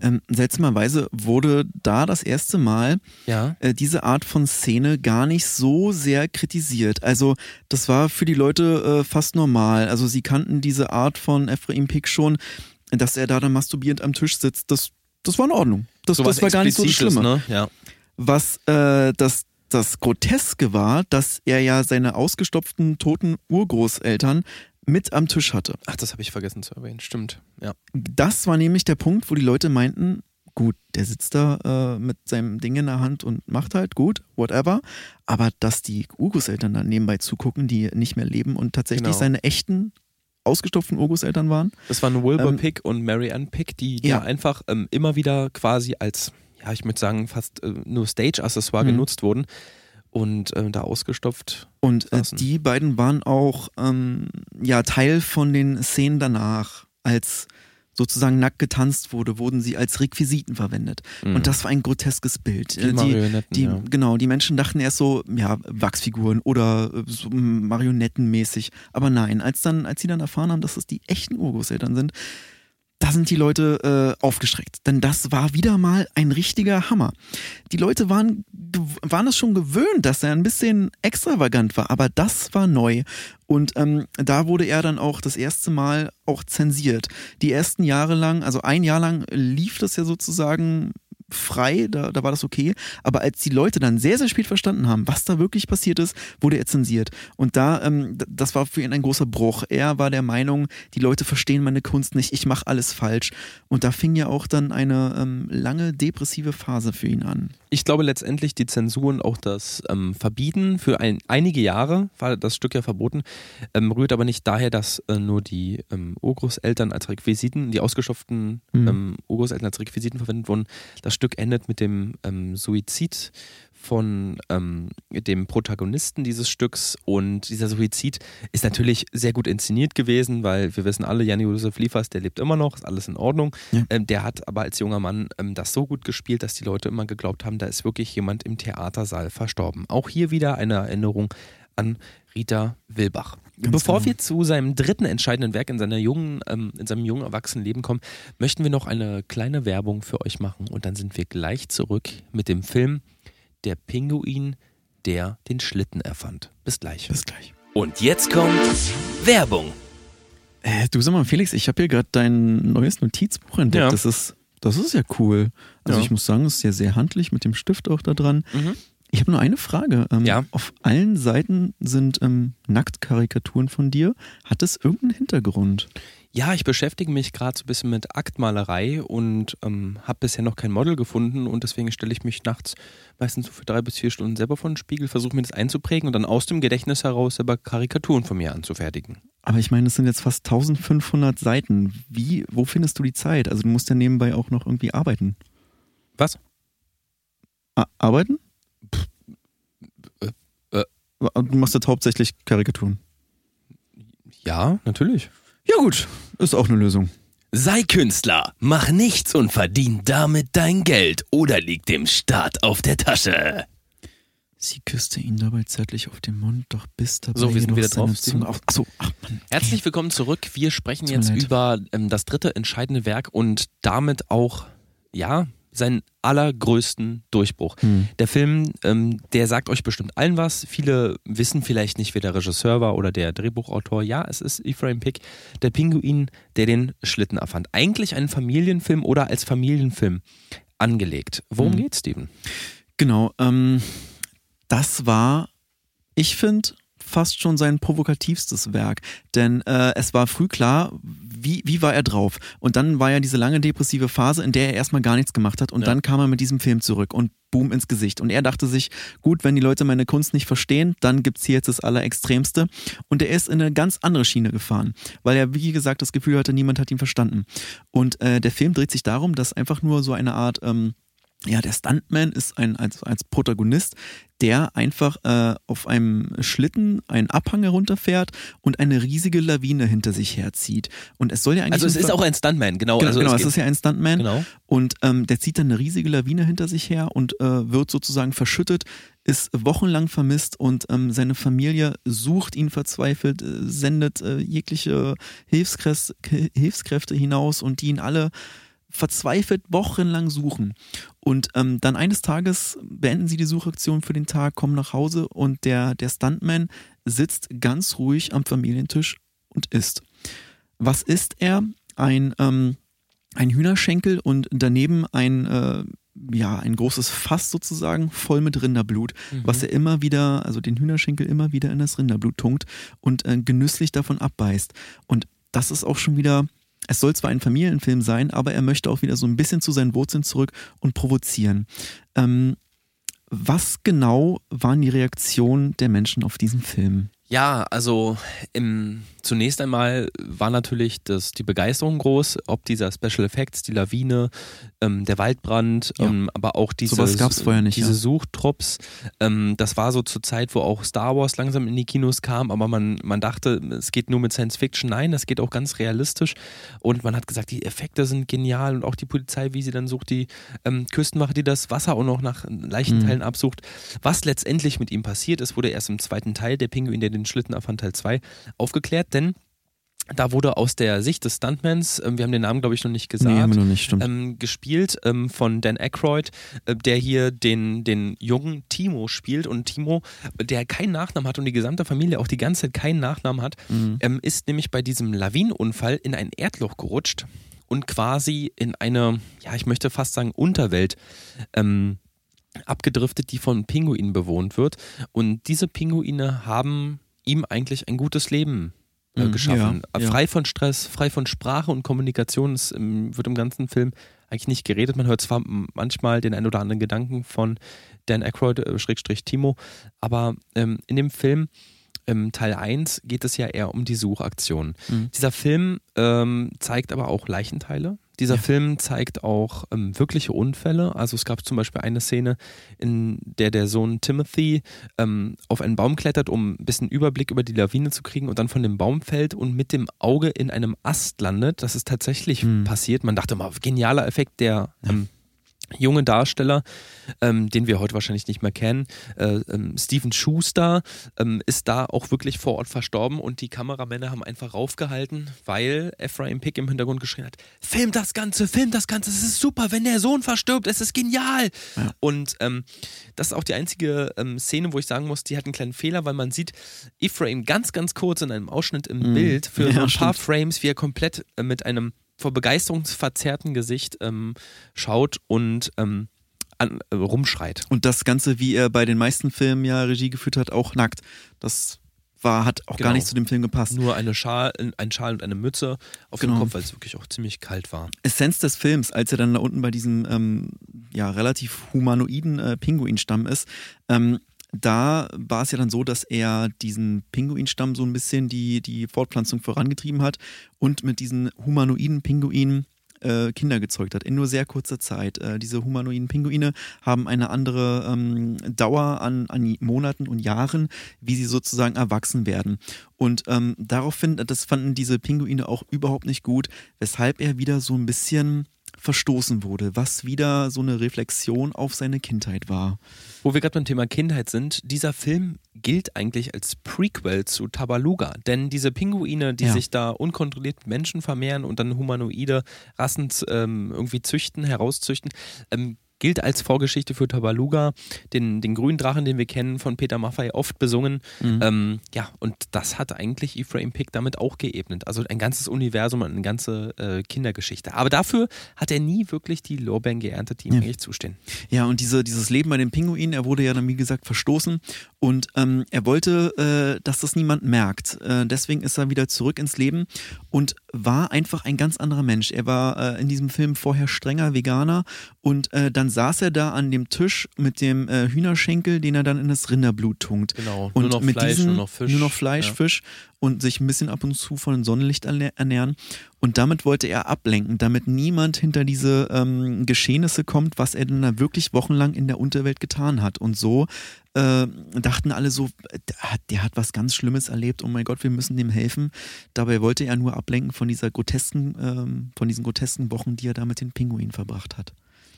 Ähm, seltsamerweise wurde da das erste Mal Ja. äh, diese Art von Szene gar nicht so sehr kritisiert. Also das war für die Leute äh, fast normal. Also sie kannten diese Art von Ephraim Pick schon, dass er da dann masturbierend am Tisch sitzt. Das, das war in Ordnung. Das, Sowas das war gar nicht so das Schlimme. Ne? Ja. Was äh, das, das Groteske war, dass er ja seine ausgestopften toten Urgroßeltern mit am Tisch hatte. Ach, das habe ich vergessen zu erwähnen. Stimmt. Ja. Das war nämlich der Punkt, wo die Leute meinten, gut, der sitzt da äh, mit seinem Ding in der Hand und macht halt gut, whatever. Aber dass die Urgroßeltern dann nebenbei zugucken, die nicht mehr leben und tatsächlich Genau. seine echten ausgestopften Urgroßeltern waren. Das waren Wilbur Ähm, Pick und Mary Ann Pick, die ja. einfach ähm, immer wieder quasi als, ja, ich würde sagen, fast äh, nur Stage-Accessoire Mhm. genutzt wurden und äh, da ausgestopft. Und äh, die beiden waren auch ähm, ja Teil von den Szenen danach, als sozusagen nackt getanzt wurde, wurden sie als Requisiten verwendet. Mhm. Und das war ein groteskes Bild. die Äh, Marionetten, Die, ja. Genau, die Menschen dachten erst so, ja, Wachsfiguren oder äh, so marionettenmäßig. Aber nein, als dann, als sie dann erfahren haben, dass es die echten Urgroßeltern sind, da sind die Leute äh, aufgeschreckt. Denn das war wieder mal ein richtiger Hammer. Die Leute waren, waren es schon gewöhnt, dass er ein bisschen extravagant war, aber das war neu. Und ähm, da wurde er dann auch das erste Mal auch zensiert. Die ersten Jahre lang, also ein Jahr lang lief das ja sozusagen frei, da, da war das okay. Aber als die Leute dann sehr, sehr spät verstanden haben, was da wirklich passiert ist, wurde er zensiert. Und da, ähm, das war für ihn ein großer Bruch. Er war der Meinung, die Leute verstehen meine Kunst nicht, ich mache alles falsch. Und da fing ja auch dann eine ähm, lange depressive Phase für ihn an. Ich glaube letztendlich die Zensur und auch das ähm, Verbieten für ein, einige Jahre war das Stück ja verboten, ähm, rührt aber nicht daher, dass äh, nur die ähm, Urgroßeltern als Requisiten, die ausgestopften Mhm. ähm, Urgroßeltern als Requisiten verwendet wurden. Das Stück endet mit dem ähm, Suizid von ähm, dem Protagonisten dieses Stücks und dieser Suizid ist natürlich sehr gut inszeniert gewesen, weil wir wissen alle, Jan-Josef Liefers, der lebt immer noch, ist alles in Ordnung. Ja. Ähm, der hat aber als junger Mann ähm, das so gut gespielt, dass die Leute immer geglaubt haben, da ist wirklich jemand im Theatersaal verstorben. Auch hier wieder eine Erinnerung an Rita Wilbach. Ganz Bevor genau. wir zu seinem dritten entscheidenden Werk in, seiner jungen, ähm, in seinem jungen Erwachsenenleben kommen, möchten wir noch eine kleine Werbung für euch machen und dann sind wir gleich zurück mit dem Film Der Pinguin, der den Schlitten erfand. Bis gleich. Bis gleich. Und jetzt kommt Werbung. Äh, du sag mal, Felix, ich habe hier gerade dein neues Notizbuch entdeckt. Ja. Das ist, das ist ja cool. Also Ja. ich muss sagen, es ist ja sehr handlich mit dem Stift auch da dran. Mhm. Ich habe nur eine Frage. Ähm, Ja. Auf allen Seiten sind ähm, Nacktkarikaturen von dir. Hat das irgendeinen Hintergrund? Ja, ich beschäftige mich gerade so ein bisschen mit Aktmalerei und ähm, habe bisher noch kein Model gefunden und deswegen stelle ich mich nachts meistens so für drei bis vier Stunden selber vor den Spiegel, versuche mir das einzuprägen und dann aus dem Gedächtnis heraus selber Karikaturen von mir anzufertigen. Aber ich meine, es sind jetzt fast 1500 Seiten. Wie, wo findest du die Zeit? Also du musst ja nebenbei auch noch irgendwie arbeiten. Was? A arbeiten? Du machst jetzt hauptsächlich Karikaturen. Ja, natürlich. Ja gut, ist auch eine Lösung. Sei Künstler, mach nichts und verdien damit dein Geld oder lieg dem Staat auf der Tasche. Sie küsste ihn dabei zärtlich auf den Mund, doch biss dabei So, wir sind wieder drauf. Zunge auf. Achso, ach Mann. Herzlich willkommen zurück. Wir sprechen jetzt leid. über ähm, das dritte entscheidende Werk und damit auch, ja, seinen allergrößten Durchbruch. Hm. Der Film, ähm, der sagt euch bestimmt allen was. Viele wissen vielleicht nicht, wer der Regisseur war oder der Drehbuchautor. Ja, es ist Ephraim Pick, der Pinguin, der den Schlitten erfand. Eigentlich ein Familienfilm oder als Familienfilm angelegt. Worum geht's, Steven? Genau, ähm, das war, ich finde, fast schon sein provokativstes Werk. Denn äh, es war früh klar, wie, wie war er drauf? Und dann war ja diese lange depressive Phase, in der er erstmal gar nichts gemacht hat. Und Ja. dann kam er mit diesem Film zurück und boom ins Gesicht. Und er dachte sich, gut, wenn die Leute meine Kunst nicht verstehen, dann gibt's hier jetzt das Allerextremste. Und er ist in eine ganz andere Schiene gefahren, weil er, wie gesagt, das Gefühl hatte, niemand hat ihn verstanden. Und äh, der Film dreht sich darum, dass einfach nur so eine Art, ähm, ja, der Stuntman ist ein als, als Protagonist, der einfach äh, auf einem Schlitten einen Abhang herunterfährt und eine riesige Lawine hinter sich herzieht. Und es soll ja eigentlich. Also es ist auch ein Stuntman, genau. Genau, also genau es es ist ja ein Stuntman. Genau. Und ähm, der zieht dann eine riesige Lawine hinter sich her und äh, wird sozusagen verschüttet, ist wochenlang vermisst und ähm, seine Familie sucht ihn verzweifelt, äh, sendet äh, jegliche Hilfskräfte, Hilfskräfte hinaus und die ihn alle verzweifelt wochenlang suchen. Und ähm, dann eines Tages beenden sie die Suchaktion für den Tag, kommen nach Hause und der, der Stuntman sitzt ganz ruhig am Familientisch und isst. Was isst er? Ein, ähm, ein Hühnerschenkel und daneben ein, äh, ja, ein großes Fass sozusagen voll mit Rinderblut, was er immer wieder, also den Hühnerschenkel immer wieder in das Rinderblut tunkt und äh, genüsslich davon abbeißt. Und das ist auch schon wieder, es soll zwar ein Familienfilm sein, aber er möchte auch wieder so ein bisschen zu seinen Wurzeln zurück und provozieren. Ähm, was genau waren die Reaktionen der Menschen auf diesen Film? Ja, also im, zunächst einmal war natürlich das, die Begeisterung groß, ob dieser Special Effects, die Lawine, ähm, der Waldbrand, Ja. ähm, aber auch diese, vorher nicht, diese ja. Suchtrupps. Ähm, das war so zur Zeit, wo auch Star Wars langsam in die Kinos kam, aber man, man dachte, es geht nur mit Science Fiction. Nein, das geht auch ganz realistisch. Und man hat gesagt, die Effekte sind genial und auch die Polizei, wie sie dann sucht, die ähm, Küstenwache, die das Wasser auch noch nach leichten Mhm. Teilen absucht. Was letztendlich mit ihm passiert ist, wurde erst im zweiten Teil, der Pinguin, der den Schlitten erfand, Teil 2, aufgeklärt, denn da wurde aus der Sicht des Stuntmans, ähm, wir haben den Namen glaube ich noch nicht gesagt, Nee, haben wir noch nicht, stimmt. ähm, gespielt ähm, von Dan Aykroyd, äh, der hier den, den jungen Timo spielt. Und Timo, der keinen Nachnamen hat und die gesamte Familie auch die ganze Zeit keinen Nachnamen hat, Mhm. ähm, ist nämlich bei diesem Lawinenunfall in ein Erdloch gerutscht und quasi in eine, ja, ich möchte fast sagen, Unterwelt ähm, abgedriftet, die von Pinguinen bewohnt wird. Und diese Pinguine haben ihm eigentlich ein gutes Leben äh, Mhm, geschaffen. ja, ja. Frei von Stress, frei von Sprache und Kommunikation. Es ähm, wird im ganzen Film eigentlich nicht geredet. Man hört zwar manchmal den ein oder anderen Gedanken von Dan Aykroyd, äh, Schrägstrich Timo, aber ähm, in dem Film im Teil 1 geht es ja eher um die Suchaktion. Mhm. Dieser Film ähm, zeigt aber auch Leichenteile. Dieser Film zeigt auch ähm, wirkliche Unfälle. Also es gab zum Beispiel eine Szene, in der der Sohn Timothy ähm, auf einen Baum klettert, um ein bisschen Überblick über die Lawine zu kriegen und dann von dem Baum fällt und mit dem Auge in einem Ast landet. Das ist tatsächlich Hm. passiert. Man dachte mal, genialer Effekt, der ähm, junge Darsteller, ähm, den wir heute wahrscheinlich nicht mehr kennen, äh, ähm, Steven Schuster, ähm, ist da auch wirklich vor Ort verstorben und die Kameramänner haben einfach raufgehalten, weil Ephraim Pick im Hintergrund geschrien hat, film das Ganze, film das Ganze, es ist super, wenn der Sohn verstirbt, es ist genial. Ja. Und ähm, das ist auch die einzige ähm, Szene, wo ich sagen muss, die hat einen kleinen Fehler, weil man sieht Ephraim ganz, ganz kurz in einem Ausschnitt im Mhm. Bild für Ja, so ein paar stimmt. Frames, wie er komplett äh, mit einem vor Begeisterung verzerrten Gesicht ähm, schaut und ähm, an, äh, rumschreit. Und das Ganze, wie er bei den meisten Filmen ja Regie geführt hat, auch nackt. Das war, hat auch Genau. gar nicht zu dem Film gepasst. Nur eine Schal, ein Schal und eine Mütze auf Genau. dem Kopf, weil es wirklich auch ziemlich kalt war. Essenz des Films, als er dann da unten bei diesem ähm, ja, relativ humanoiden äh, Pinguinstamm ist, ähm, da war es ja dann so, dass er diesen Pinguinstamm so ein bisschen die, die Fortpflanzung vorangetrieben hat und mit diesen humanoiden Pinguinen äh, Kinder gezeugt hat, in nur sehr kurzer Zeit. Äh, diese humanoiden Pinguine haben eine andere ähm, Dauer an, an Monaten und Jahren, wie sie sozusagen erwachsen werden. Und ähm, daraufhin, das fanden diese Pinguine auch überhaupt nicht gut, weshalb er wieder so ein bisschen verstoßen wurde, was wieder so eine Reflexion auf seine Kindheit war. Wo wir gerade beim Thema Kindheit sind, dieser Film gilt eigentlich als Prequel zu Tabaluga. Denn diese Pinguine, die Ja. sich da unkontrolliert mit Menschen vermehren und dann humanoide Rassen ähm, irgendwie züchten, herauszüchten, ähm, gilt als Vorgeschichte für Tabaluga, den, den grünen Drachen, den wir kennen, von Peter Maffay, oft besungen. Mhm. Ähm, ja, und das hat eigentlich Ephraim Pick damit auch geebnet. Also ein ganzes Universum, eine ganze äh, Kindergeschichte. Aber dafür hat er nie wirklich die Lorbeeren geerntet, die ihm Ja. eigentlich zustehen. Ja, und diese, dieses Leben bei den Pinguinen, er wurde ja dann, wie gesagt, verstoßen Und ähm, er wollte, äh, dass das niemand merkt. Äh, deswegen ist er wieder zurück ins Leben und war einfach ein ganz anderer Mensch. Er war äh, in diesem Film vorher strenger Veganer und äh, dann saß er da an dem Tisch mit dem äh, Hühnerschenkel, den er dann in das Rinderblut tunkt. Genau, Und nur noch mit Fleisch, diesen, nur noch Fisch. Nur noch Fleisch, Ja. Fisch und sich ein bisschen ab und zu von Sonnenlicht ernähren. Und damit wollte er ablenken, damit niemand hinter diese ähm, Geschehnisse kommt, was er denn da wirklich wochenlang in der Unterwelt getan hat. Und so äh, dachten alle so, der hat, der hat was ganz Schlimmes erlebt, oh mein Gott, wir müssen dem helfen. Dabei wollte er nur ablenken von dieser grotesken, ähm, von diesen grotesken Wochen, die er da mit den Pinguinen verbracht hat.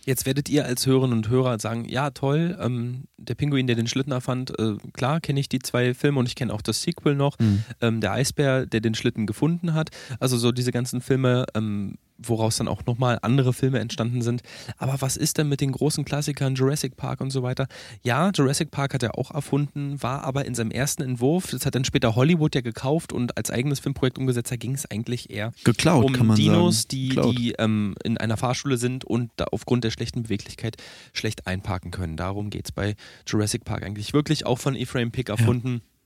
Jetzt werdet ihr als Hörerinnen und Hörer sagen, ja toll, ähm, der Pinguin, der den Schlitten erfand, äh, klar kenne ich die zwei Filme und ich kenne auch das Sequel noch, ähm, der Eisbär, der den Schlitten gefunden hat. Also so diese ganzen Filme, ähm, woraus dann auch nochmal andere Filme entstanden sind. Aber was ist denn mit den großen Klassikern Jurassic Park und so weiter? Ja, Jurassic Park hat er auch erfunden, war aber in seinem ersten Entwurf, das hat dann später Hollywood ja gekauft und als eigenes Filmprojekt umgesetzt, da ging es eigentlich eher Geklaut, um kann man Dinos, sagen. die, Geklaut. die ähm, in einer Fahrschule sind und da aufgrund der schlechten Beweglichkeit schlecht einparken können. Darum geht es bei Jurassic Park eigentlich wirklich auch von Ephraim Pick erfunden. Ja.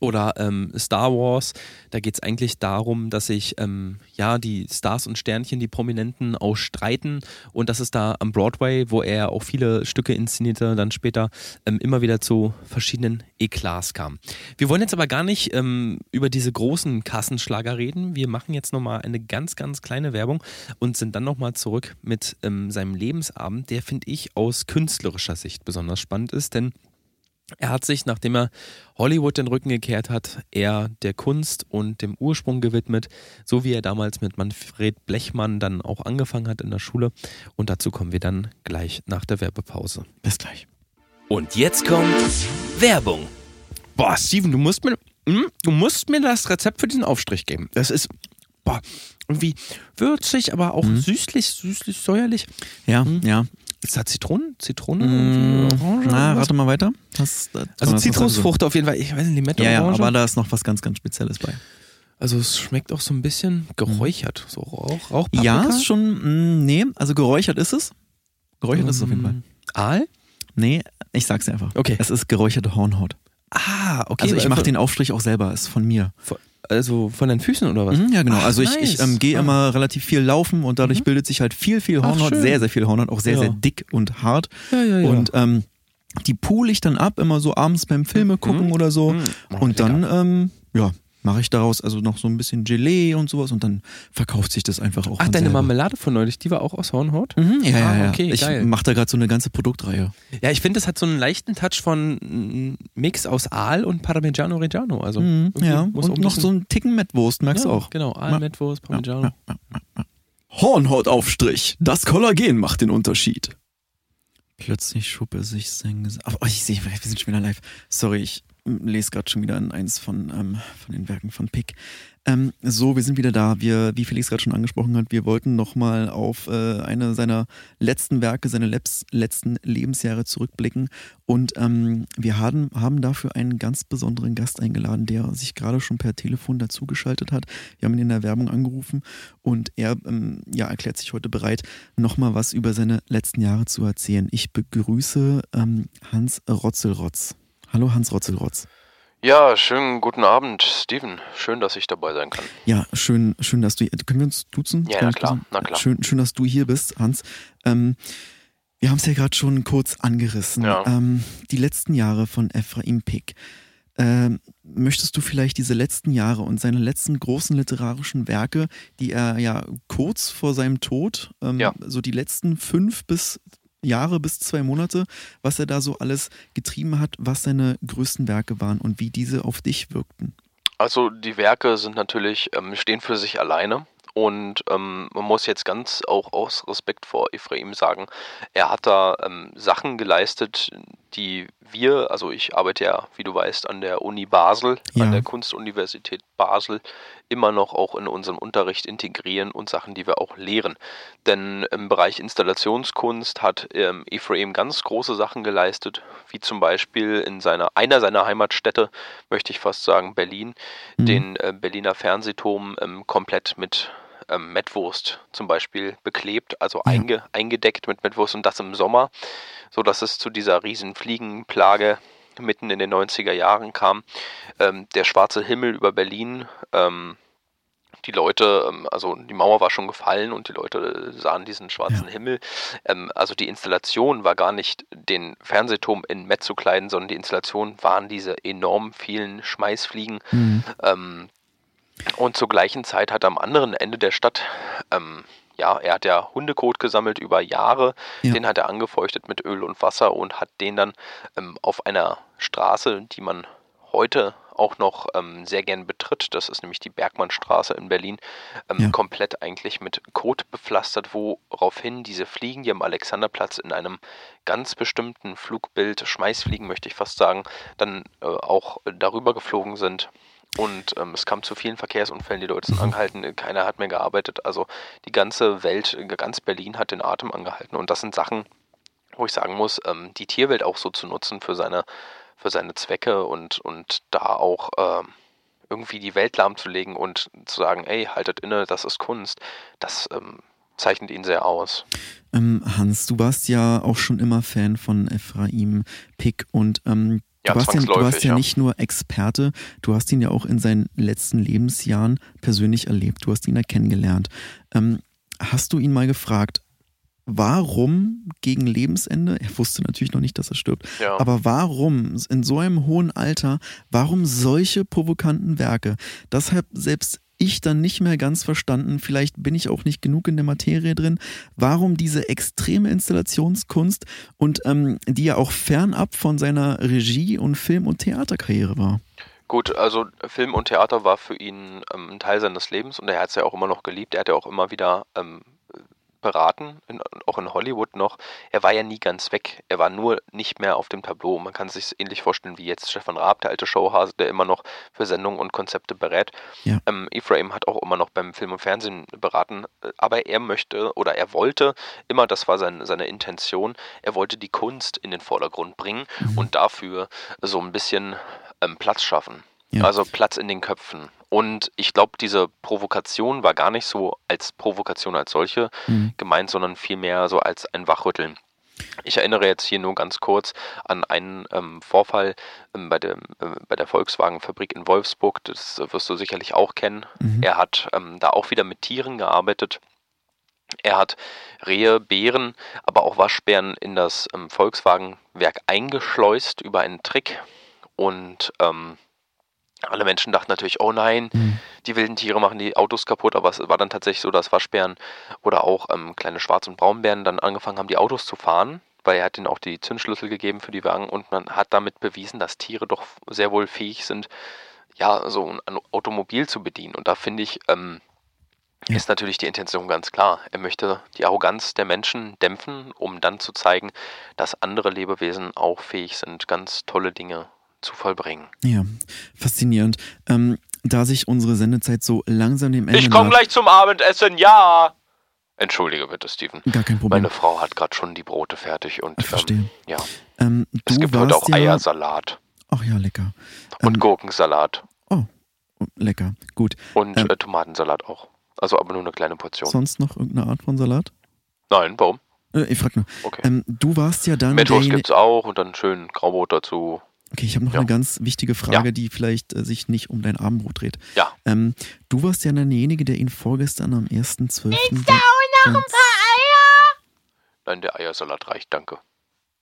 Oder ähm, Star Wars, da geht es eigentlich darum, dass sich ähm, ja die Stars und Sternchen, die Prominenten ausstreiten und dass es da am Broadway, wo er auch viele Stücke inszenierte, dann später ähm, immer wieder zu verschiedenen Eklats kam. Wir wollen jetzt aber gar nicht ähm, über diese großen Kassenschlager reden. Wir machen jetzt nochmal eine ganz, ganz kleine Werbung und sind dann nochmal zurück mit ähm, seinem Lebensabend, der finde ich aus künstlerischer Sicht besonders spannend ist, denn er hat sich, nachdem er Hollywood den Rücken gekehrt hat, eher der Kunst und dem Ursprung gewidmet, so wie er damals mit Manfred Blechmann dann auch angefangen hat in der Schule. Und dazu kommen wir dann gleich nach der Werbepause. Bis gleich. Und jetzt kommt Werbung. Boah, Steven, du musst mir, hm, du musst mir das Rezept für diesen Aufstrich geben. Das ist boah, irgendwie würzig, aber auch süßlich, süßlich, säuerlich. Ja, Hm. ja. Ist da Zitronen? Zitrone? Mm? Orange? Na, rate mal weiter. Was, das- Also Zitrusfrucht auf jeden Fall. Ich weiß nicht, Limette, Ja, ja, Orange. aber da ist noch was ganz, ganz Spezielles bei. Also es schmeckt auch so ein bisschen geräuchert, so Rauch, Rauchpaprika. Ja, ist schon, mh, nee, also geräuchert ist es. Geräuchert ist es auf jeden Fall. Mm, Aal? Nee, ich sag's dir einfach. Okay. Es ist geräucherte Hornhaut. Ah, okay. Also ich mache den Aufstrich auch selber, ist von mir. von- Also von deinen Füßen oder was? Mhm, ja, genau. Ach, also ich, nice. ich ähm, gehe Ah. immer relativ viel laufen und dadurch bildet sich halt viel, viel Ach, Hornhaut, schön. sehr, sehr viel Hornhaut, auch sehr, Ja. sehr dick und hart. Ja, ja, ja. Und ähm, die pule ich dann ab, immer so abends beim Filme gucken oder so. Mhm. Und dann, ähm, ja, mache ich daraus also noch so ein bisschen Gelee und sowas und dann verkauft sich das einfach auch. Ach, deine selber. Marmelade von neulich, die war auch aus Hornhaut? Mhm, ja, ja, Ah, ja. okay, ich mache da gerade so eine ganze Produktreihe. Ja, ich finde, es hat so einen leichten Touch von mm, Mix aus Aal und Parmigiano Reggiano. Also Mhm, ja, und noch so einen Ticken Mettwurst, merkst du ja, auch. Genau, Aal, Ja. Mettwurst, Parmigiano. Hornhautaufstrich. Das Kollagen macht den Unterschied. Plötzlich schob er sich sein Gesicht. Oh, ich sehe, wir sind schon wieder live. Sorry, ich lese gerade schon wieder in eins von, ähm, von den Werken von Pick. Ähm, so, wir sind wieder da. Wir, wie Felix gerade schon angesprochen hat, wir wollten nochmal auf äh, eine seiner letzten Werke, seine Lebs letzten Lebensjahre zurückblicken. Und ähm, wir haben, haben dafür einen ganz besonderen Gast eingeladen, der sich gerade schon per Telefon dazugeschaltet hat. Wir haben ihn in der Werbung angerufen und er ähm, ja, erklärt sich heute bereit, nochmal was über seine letzten Jahre zu erzählen. Ich begrüße ähm, Hans Rotzelrotz. Hallo Hans Rotzelrotz. Ja, schönen guten Abend, Steven. Schön, dass ich dabei sein kann. Ja, schön, schön, dass du hier. Können wir uns duzen? Ja, na klar, duzen? na klar. Schön, schön, dass du hier bist, Hans. Ähm, wir haben es ja gerade schon kurz angerissen. Ja. Ähm, die letzten Jahre von Ephraim Pick. Ähm, möchtest du vielleicht diese letzten Jahre und seine letzten großen literarischen Werke, die er ja kurz vor seinem Tod, ähm, Ja. so die letzten fünf bis Jahre bis zwei Monate, was er da so alles getrieben hat, was seine größten Werke waren und wie diese auf dich wirkten? Also die Werke sind natürlich, ähm, stehen für sich alleine. Und ähm, man muss jetzt ganz auch aus Respekt vor Ephraim sagen, er hat da ähm, Sachen geleistet, die wir, also ich arbeite ja, wie du weißt, an der Uni Basel, Ja. an der Kunstuniversität Basel, immer noch auch in unserem Unterricht integrieren und Sachen, die wir auch lehren. Denn im Bereich Installationskunst hat ähm, Ephraim ganz große Sachen geleistet, wie zum Beispiel in seiner, einer seiner Heimatstädte, möchte ich fast sagen, Berlin, Mhm. den äh, Berliner Fernsehturm ähm, komplett mit ähm, Mettwurst zum Beispiel beklebt, also Ja. einge, eingedeckt mit Mettwurst und das im Sommer, sodass es zu dieser riesen Fliegenplage mitten in den 90er Jahren kam. Ähm, der schwarze Himmel über Berlin. Ähm, die Leute, ähm, also die Mauer war schon gefallen und die Leute sahen diesen schwarzen ja. Himmel. Ähm, also die Installation war gar nicht den Fernsehturm in Met zu kleiden, sondern die Installation waren diese enorm vielen Schmeißfliegen. Mhm. Und zur gleichen Zeit hat am anderen Ende der Stadt ähm, ja, er hat ja Hundekot gesammelt über Jahre. Ja. Den hat er angefeuchtet mit Öl und Wasser und hat den dann ähm, auf einer Straße, die man heute auch noch ähm, sehr gern betritt, das ist nämlich die Bergmannstraße in Berlin, ähm, ja. komplett eigentlich mit Kot bepflastert, woraufhin diese Fliegen, die am Alexanderplatz in einem ganz bestimmten Flugbild, Schmeißfliegen möchte ich fast sagen, dann äh, auch darüber geflogen sind und ähm, es kam zu vielen Verkehrsunfällen, die Leute sind angehalten, keiner hat mehr gearbeitet. Also die ganze Welt, ganz Berlin hat den Atem angehalten. Und das sind Sachen, wo ich sagen muss, ähm, die Tierwelt auch so zu nutzen für seine, für seine Zwecke und, und da auch ähm, irgendwie die Welt lahmzulegen und zu sagen, ey, haltet inne, das ist Kunst, das ähm, zeichnet ihn sehr aus. Ähm, Hans, du warst ja auch schon immer Fan von Ephraim Pick und ähm, ja, du, warst ja, du warst ja, ja, nicht nur Experte, du hast ihn ja auch in seinen letzten Lebensjahren persönlich erlebt. Du hast ihn ja kennengelernt. Ähm, hast du ihn mal gefragt, warum gegen Lebensende, er wusste natürlich noch nicht, dass er stirbt, ja. aber warum in so einem hohen Alter, warum solche provokanten Werke? Deshalb selbst ich dann nicht mehr ganz verstanden, vielleicht bin ich auch nicht genug in der Materie drin, warum diese extreme Installationskunst und ähm, die ja auch fernab von seiner Regie- und Film- und Theaterkarriere war. Gut, also Film und Theater war für ihn ähm, ein Teil seines Lebens und er hat es ja auch immer noch geliebt. Er hat ja auch immer wieder ähm, beraten, in, auch in Hollywood noch. Er war ja nie ganz weg. Er war nur nicht mehr auf dem Tableau. Man kann sich ähnlich vorstellen wie jetzt Stefan Raab, der alte Showhase, der immer noch für Sendungen und Konzepte berät. Ja. Ähm, Ephraim hat auch immer noch beim Film und Fernsehen beraten, aber er möchte oder er wollte immer, das war sein, seine Intention, er wollte die Kunst in den Vordergrund bringen mhm. und dafür so ein bisschen ähm, Platz schaffen. Ja. Also Platz in den Köpfen. Und ich glaube, diese Provokation war gar nicht so als Provokation als solche mhm. gemeint, sondern vielmehr so als ein Wachrütteln. Ich erinnere jetzt hier nur ganz kurz an einen ähm, Vorfall ähm, bei, dem, äh, bei der Volkswagen-Fabrik in Wolfsburg. Das wirst du sicherlich auch kennen. Mhm. Er hat ähm, da auch wieder mit Tieren gearbeitet. Er hat Rehe, Bären, aber auch Waschbären in das ähm, Volkswagen-Werk eingeschleust über einen Trick. Und ähm, alle Menschen dachten natürlich, oh nein, mhm. die wilden Tiere machen die Autos kaputt, aber es war dann tatsächlich so, dass Waschbären oder auch ähm, kleine Schwarz- und Braunbären dann angefangen haben, die Autos zu fahren, weil er hat ihnen auch die Zündschlüssel gegeben für die Wagen und man hat damit bewiesen, dass Tiere doch sehr wohl fähig sind, ja, so ein Automobil zu bedienen. Und da finde ich, ähm, ja. ist natürlich die Intention ganz klar. Er möchte die Arroganz der Menschen dämpfen, um dann zu zeigen, dass andere Lebewesen auch fähig sind, ganz tolle Dinge zu vollbringen. Ja, faszinierend. Ähm, da sich unsere Sendezeit so langsam dem Ende Ich komme gleich zum Abendessen, ja! Entschuldige bitte, Steven. Gar kein Problem. Meine Frau hat gerade schon die Brote fertig und ich verstehe. Ähm, ja. Ähm, es gibt heute auch ja... Eiersalat. Ach ja, lecker. Und ähm, Gurkensalat. Oh, lecker. Gut. Und ähm, äh, Tomatensalat auch. Also aber nur eine kleine Portion. Sonst noch irgendeine Art von Salat? Nein, warum? Äh, ich frag nur. Okay. Ähm, du warst ja dann. Metwurst gibt's auch und dann schön Graubrot dazu. Okay, ich habe noch ja. eine ganz wichtige Frage, ja. die vielleicht äh, sich nicht um dein Abendbrot dreht. Ja. Ähm, du warst ja derjenige, der ihn vorgestern am 1.12. Willst du auch noch ein paar Eier? Nein, der Eiersalat reicht, danke.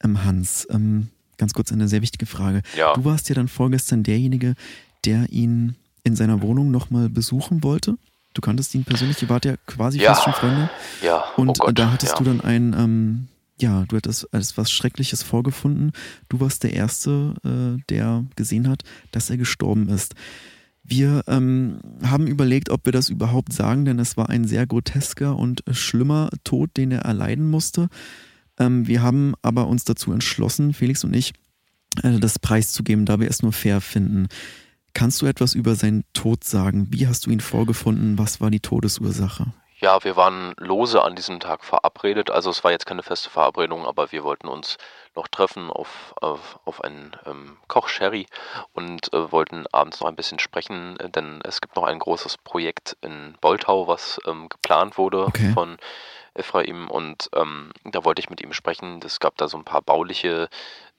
Ähm, Hans, ähm, ganz kurz eine sehr wichtige Frage. Ja. Du warst ja dann vorgestern derjenige, der ihn in seiner Wohnung nochmal besuchen wollte. Du kanntest ihn persönlich, ihr wart ja quasi ja. fast schon Freunde. Ja. Und oh Gott, da hattest ja. du dann ein ähm, ja, du hattest als was Schreckliches vorgefunden. Du warst der Erste, äh, der gesehen hat, dass er gestorben ist. Wir ähm, haben überlegt, ob wir das überhaupt sagen, denn es war ein sehr grotesker und schlimmer Tod, den er erleiden musste. Ähm, wir haben aber uns dazu entschlossen, Felix und ich, äh, das preiszugeben, da wir es nur fair finden. Kannst du etwas über seinen Tod sagen? Wie hast du ihn vorgefunden? Was war die Todesursache? Ja, wir waren lose an diesem Tag verabredet. Also es war jetzt keine feste Verabredung, aber wir wollten uns noch treffen auf, auf, auf einen ähm, Koch-Sherry und äh, wollten abends noch ein bisschen sprechen, äh, denn es gibt noch ein großes Projekt in Boltau, was ähm, geplant wurde okay. von Ephraim und ähm, da wollte ich mit ihm sprechen. Es gab da so ein paar bauliche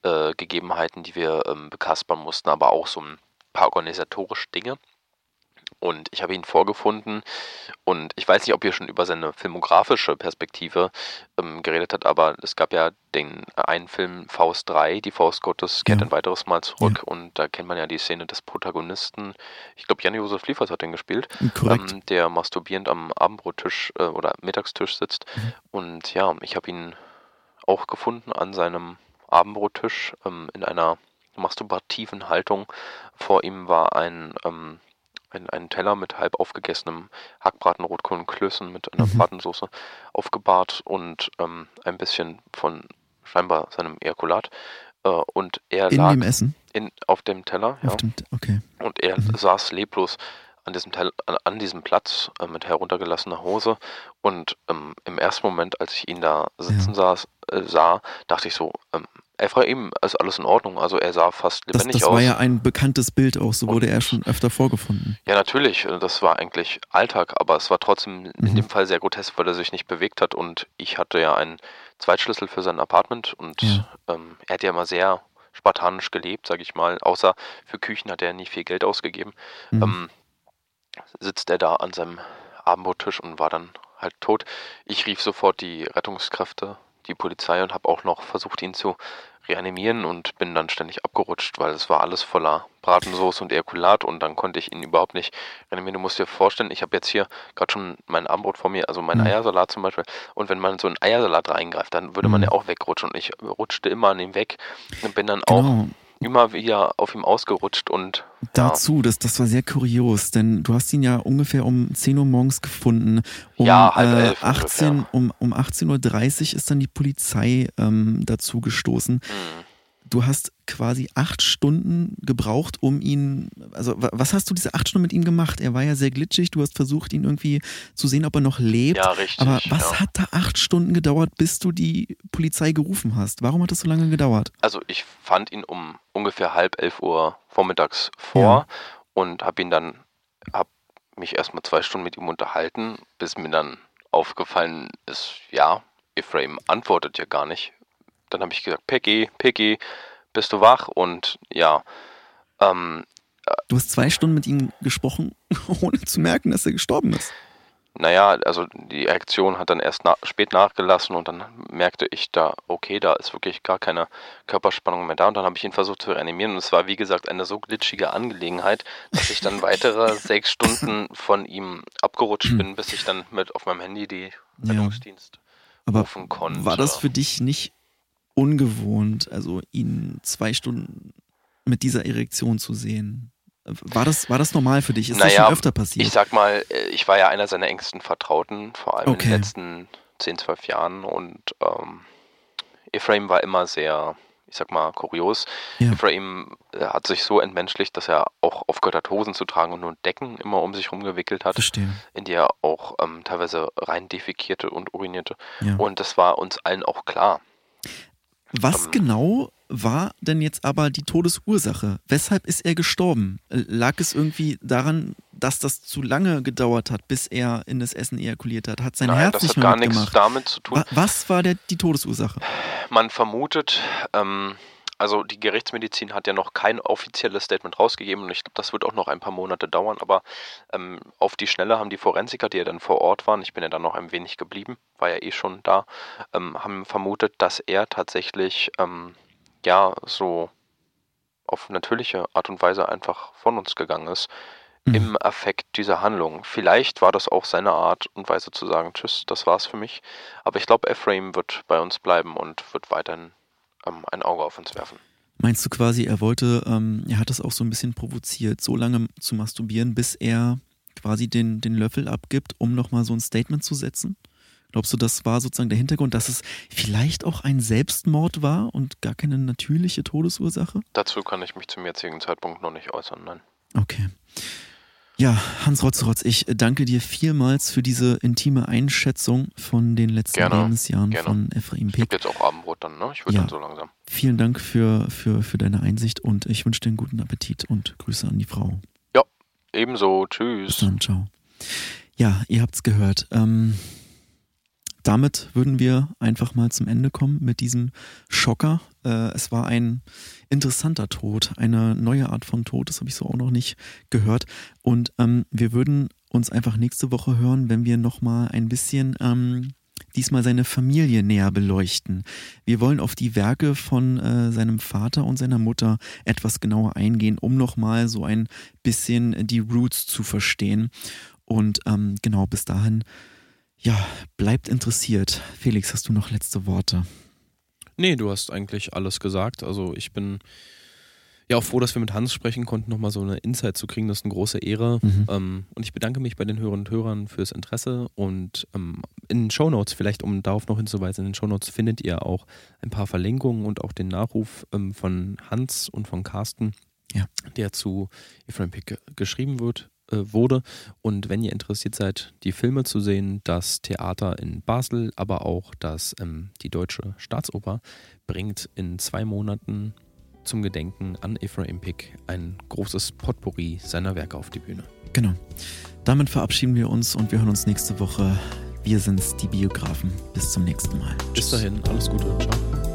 äh, Gegebenheiten, die wir ähm, bekaspern mussten, aber auch so ein paar organisatorische Dinge. Und ich habe ihn vorgefunden und ich weiß nicht, ob ihr schon über seine filmografische Perspektive ähm, geredet habt, aber es gab ja den einen Film Faust 3, die Faust Gottes, kehrt Ja. ein weiteres Mal zurück und da kennt man ja die Szene des Protagonisten. Ich glaube, Jan-Josef Liefers hat den gespielt ähm, der masturbierend am Abendbrottisch äh, oder Mittagstisch sitzt. Mhm. Und ja, ich habe ihn auch gefunden an seinem Abendbrottisch ähm, in einer masturbativen Haltung. Vor ihm war ein, ähm, ein, ein Teller mit halb aufgegessenem Hackbraten, Rotkohl und Klößen mit einer Mhm. Bratensoße aufgebahrt und ähm, ein bisschen von scheinbar seinem Ejakulat. Äh, und er In lag dem Essen? in, auf dem Teller. Ja. Auf dem, okay. Und er Mhm. saß leblos an diesem, Teil, an, an diesem Platz äh, mit heruntergelassener Hose. Und ähm, im ersten Moment, als ich ihn da sitzen saß, äh, sah, dachte ich so, ähm, Ephraim, ist alles in Ordnung. Also er sah fast Das, lebendig das aus. war ja ein bekanntes Bild auch, so Und- wurde er schon öfter vorgefunden. Ja, natürlich. äh, Das war eigentlich Alltag, aber es war trotzdem in Mhm. dem Fall sehr grotesk, weil er sich nicht bewegt hat. Und ich hatte ja einen Zweitschlüssel für sein Apartment und Ja. ähm, er hat ja immer sehr spartanisch gelebt, sage ich mal. Außer für Küchen hat er nie viel Geld ausgegeben. Mhm. Ähm, sitzt er da an seinem Abendbrottisch und war dann halt tot. Ich rief sofort die Rettungskräfte, die Polizei und habe auch noch versucht, ihn zu reanimieren und bin dann ständig abgerutscht, weil es war alles voller Bratensoße und Ejakulat und dann konnte ich ihn überhaupt nicht reanimieren. Du musst dir vorstellen, ich habe jetzt hier gerade schon mein Abendbrot vor mir, also mein Mhm. Eiersalat zum Beispiel. Und wenn man so einen Eiersalat reingreift, dann würde man Mhm. ja auch wegrutschen und ich rutschte immer an ihm weg und bin dann auch Genau. Immer wieder auf ihm ausgerutscht und ja. Dazu, das, das war sehr kurios, denn du hast ihn ja ungefähr um 10 Uhr morgens gefunden. Um, Ja, halb äh, elf 18, ungefähr. um, um 18.30 Uhr ist dann die Polizei ähm, dazu gestoßen. Hm. Du hast quasi acht Stunden gebraucht, um ihn, also wa- was hast du diese acht Stunden mit ihm gemacht? Er war ja sehr glitschig, du hast versucht, ihn irgendwie zu sehen, ob er noch lebt. Ja, richtig. Aber was ja. hat da acht Stunden gedauert, bis du die Polizei gerufen hast? Warum hat das so lange gedauert? Also ich fand ihn um ungefähr halb elf Uhr vormittags vor und habe ihn dann, habe mich erstmal zwei Stunden mit ihm unterhalten, bis mir dann aufgefallen ist, ja, Ephraim antwortet ja gar nicht. Dann habe ich gesagt, Peggy, Peggy, bist du wach? Und ja, ähm, Du hast zwei Stunden mit ihm gesprochen, ohne zu merken, dass er gestorben ist. naja, also die Reaktion hat dann erst na spät nachgelassen und dann merkte ich da, okay, da ist wirklich gar keine Körperspannung mehr da und dann habe ich ihn versucht zu reanimieren und es war wie gesagt eine so glitschige Angelegenheit, dass ich dann weitere sechs Stunden von ihm abgerutscht bin, bis ich dann mit auf meinem Handy die Ja. Rettungsdienst Aber rufen konnte. war das für dich nicht ungewohnt, also ihn zwei Stunden mit dieser Erektion zu sehen? War das, war das normal für dich? Ist das Naja, schon öfter passiert? Ich sag mal, äh, ich war ja einer seiner engsten Vertrauten, vor allem in Okay. den letzten 10, 12 Jahren. Und ähm, Ephraim war immer sehr, ich sag mal, kurios. Ja. Ephraim äh, hat sich so entmenschlicht, dass er auch aufgehört hat, Hosen zu tragen und nur Decken immer um sich rumgewickelt hat, Verstehe. in die er auch ähm, teilweise rein defekierte und urinierte. Ja. Und das war uns allen auch klar. Was ähm, genau war denn jetzt aber die Todesursache? Weshalb ist er gestorben? Lag es irgendwie daran, dass das zu lange gedauert hat, bis er in das Essen ejakuliert hat? Hat sein Nein, Herz das nicht hat mehr gar nichts damit zu tun. Wa- Was war der, die Todesursache? Man vermutet, ähm, also die Gerichtsmedizin hat ja noch kein offizielles Statement rausgegeben und ich glaube, das wird auch noch ein paar Monate dauern, aber ähm, auf die Schnelle haben die Forensiker, die ja dann vor Ort waren, ich bin ja dann noch ein wenig geblieben, war ja eh schon da, ähm, haben vermutet, dass er tatsächlich ähm, ja so auf natürliche Art und Weise einfach von uns gegangen ist. Mhm. Im Affekt dieser Handlung. Vielleicht war das auch seine Art und Weise zu sagen, tschüss, das war's für mich. Aber ich glaube, Ephraim wird bei uns bleiben und wird weiterhin ähm, ein Auge auf uns werfen. Meinst du quasi, er wollte, ähm, er hat es auch so ein bisschen provoziert, so lange zu masturbieren, bis er quasi den, den Löffel abgibt, um nochmal so ein Statement zu setzen? Glaubst du, das war sozusagen der Hintergrund, dass es vielleicht auch ein Selbstmord war und gar keine natürliche Todesursache? Dazu kann ich mich zum jetzigen Zeitpunkt noch nicht äußern, nein. Okay. Ja, Hans Rotzrotz, ich danke dir vielmals für diese intime Einschätzung von den letzten Gerne, Lebensjahren gerne. von Ephraim gibt Pick. jetzt auch Abendbrot dann, ne? Ich würde Ja. dann so langsam. Vielen Dank für, für, für deine Einsicht und ich wünsche dir einen guten Appetit und Grüße an die Frau. Ebenso, Bis tschüss. dann, ciao. Ja, ihr habt's gehört. Ähm, damit würden wir einfach mal zum Ende kommen mit diesem Schocker. Äh, es war ein interessanter Tod, eine neue Art von Tod, das habe ich so auch noch nicht gehört. Und ähm, wir würden uns einfach nächste Woche hören, wenn wir nochmal ein bisschen ähm, diesmal seine Familie näher beleuchten. Wir wollen auf die Werke von äh, seinem Vater und seiner Mutter etwas genauer eingehen, um nochmal so ein bisschen die Roots zu verstehen. Und ähm, genau bis dahin, ja, bleibt interessiert. Felix, hast du noch letzte Worte? Nee, du hast eigentlich alles gesagt. Also ich bin ja auch froh, dass wir mit Hans sprechen konnten, nochmal so eine Insight zu kriegen. Das ist eine große Ehre. Mhm. Ähm, und ich bedanke mich bei den Hörern und Hörern fürs Interesse. Und ähm, in den Shownotes, vielleicht um darauf noch hinzuweisen, in den Shownotes findet ihr auch ein paar Verlinkungen und auch den Nachruf ähm, von Hans und von Carsten, Ja. der zu Ephraim Pick geschrieben wird, wurde. Und wenn ihr interessiert seid, die Filme zu sehen, das Theater in Basel, aber auch das, ähm, die Deutsche Staatsoper, bringt in zwei Monaten zum Gedenken an Ephraim Pick ein großes Potpourri seiner Werke auf die Bühne. Genau. Damit verabschieden wir uns und wir hören uns nächste Woche. Wir sind's, die Biografen. Bis zum nächsten Mal. Bis dahin, alles Gute, ciao.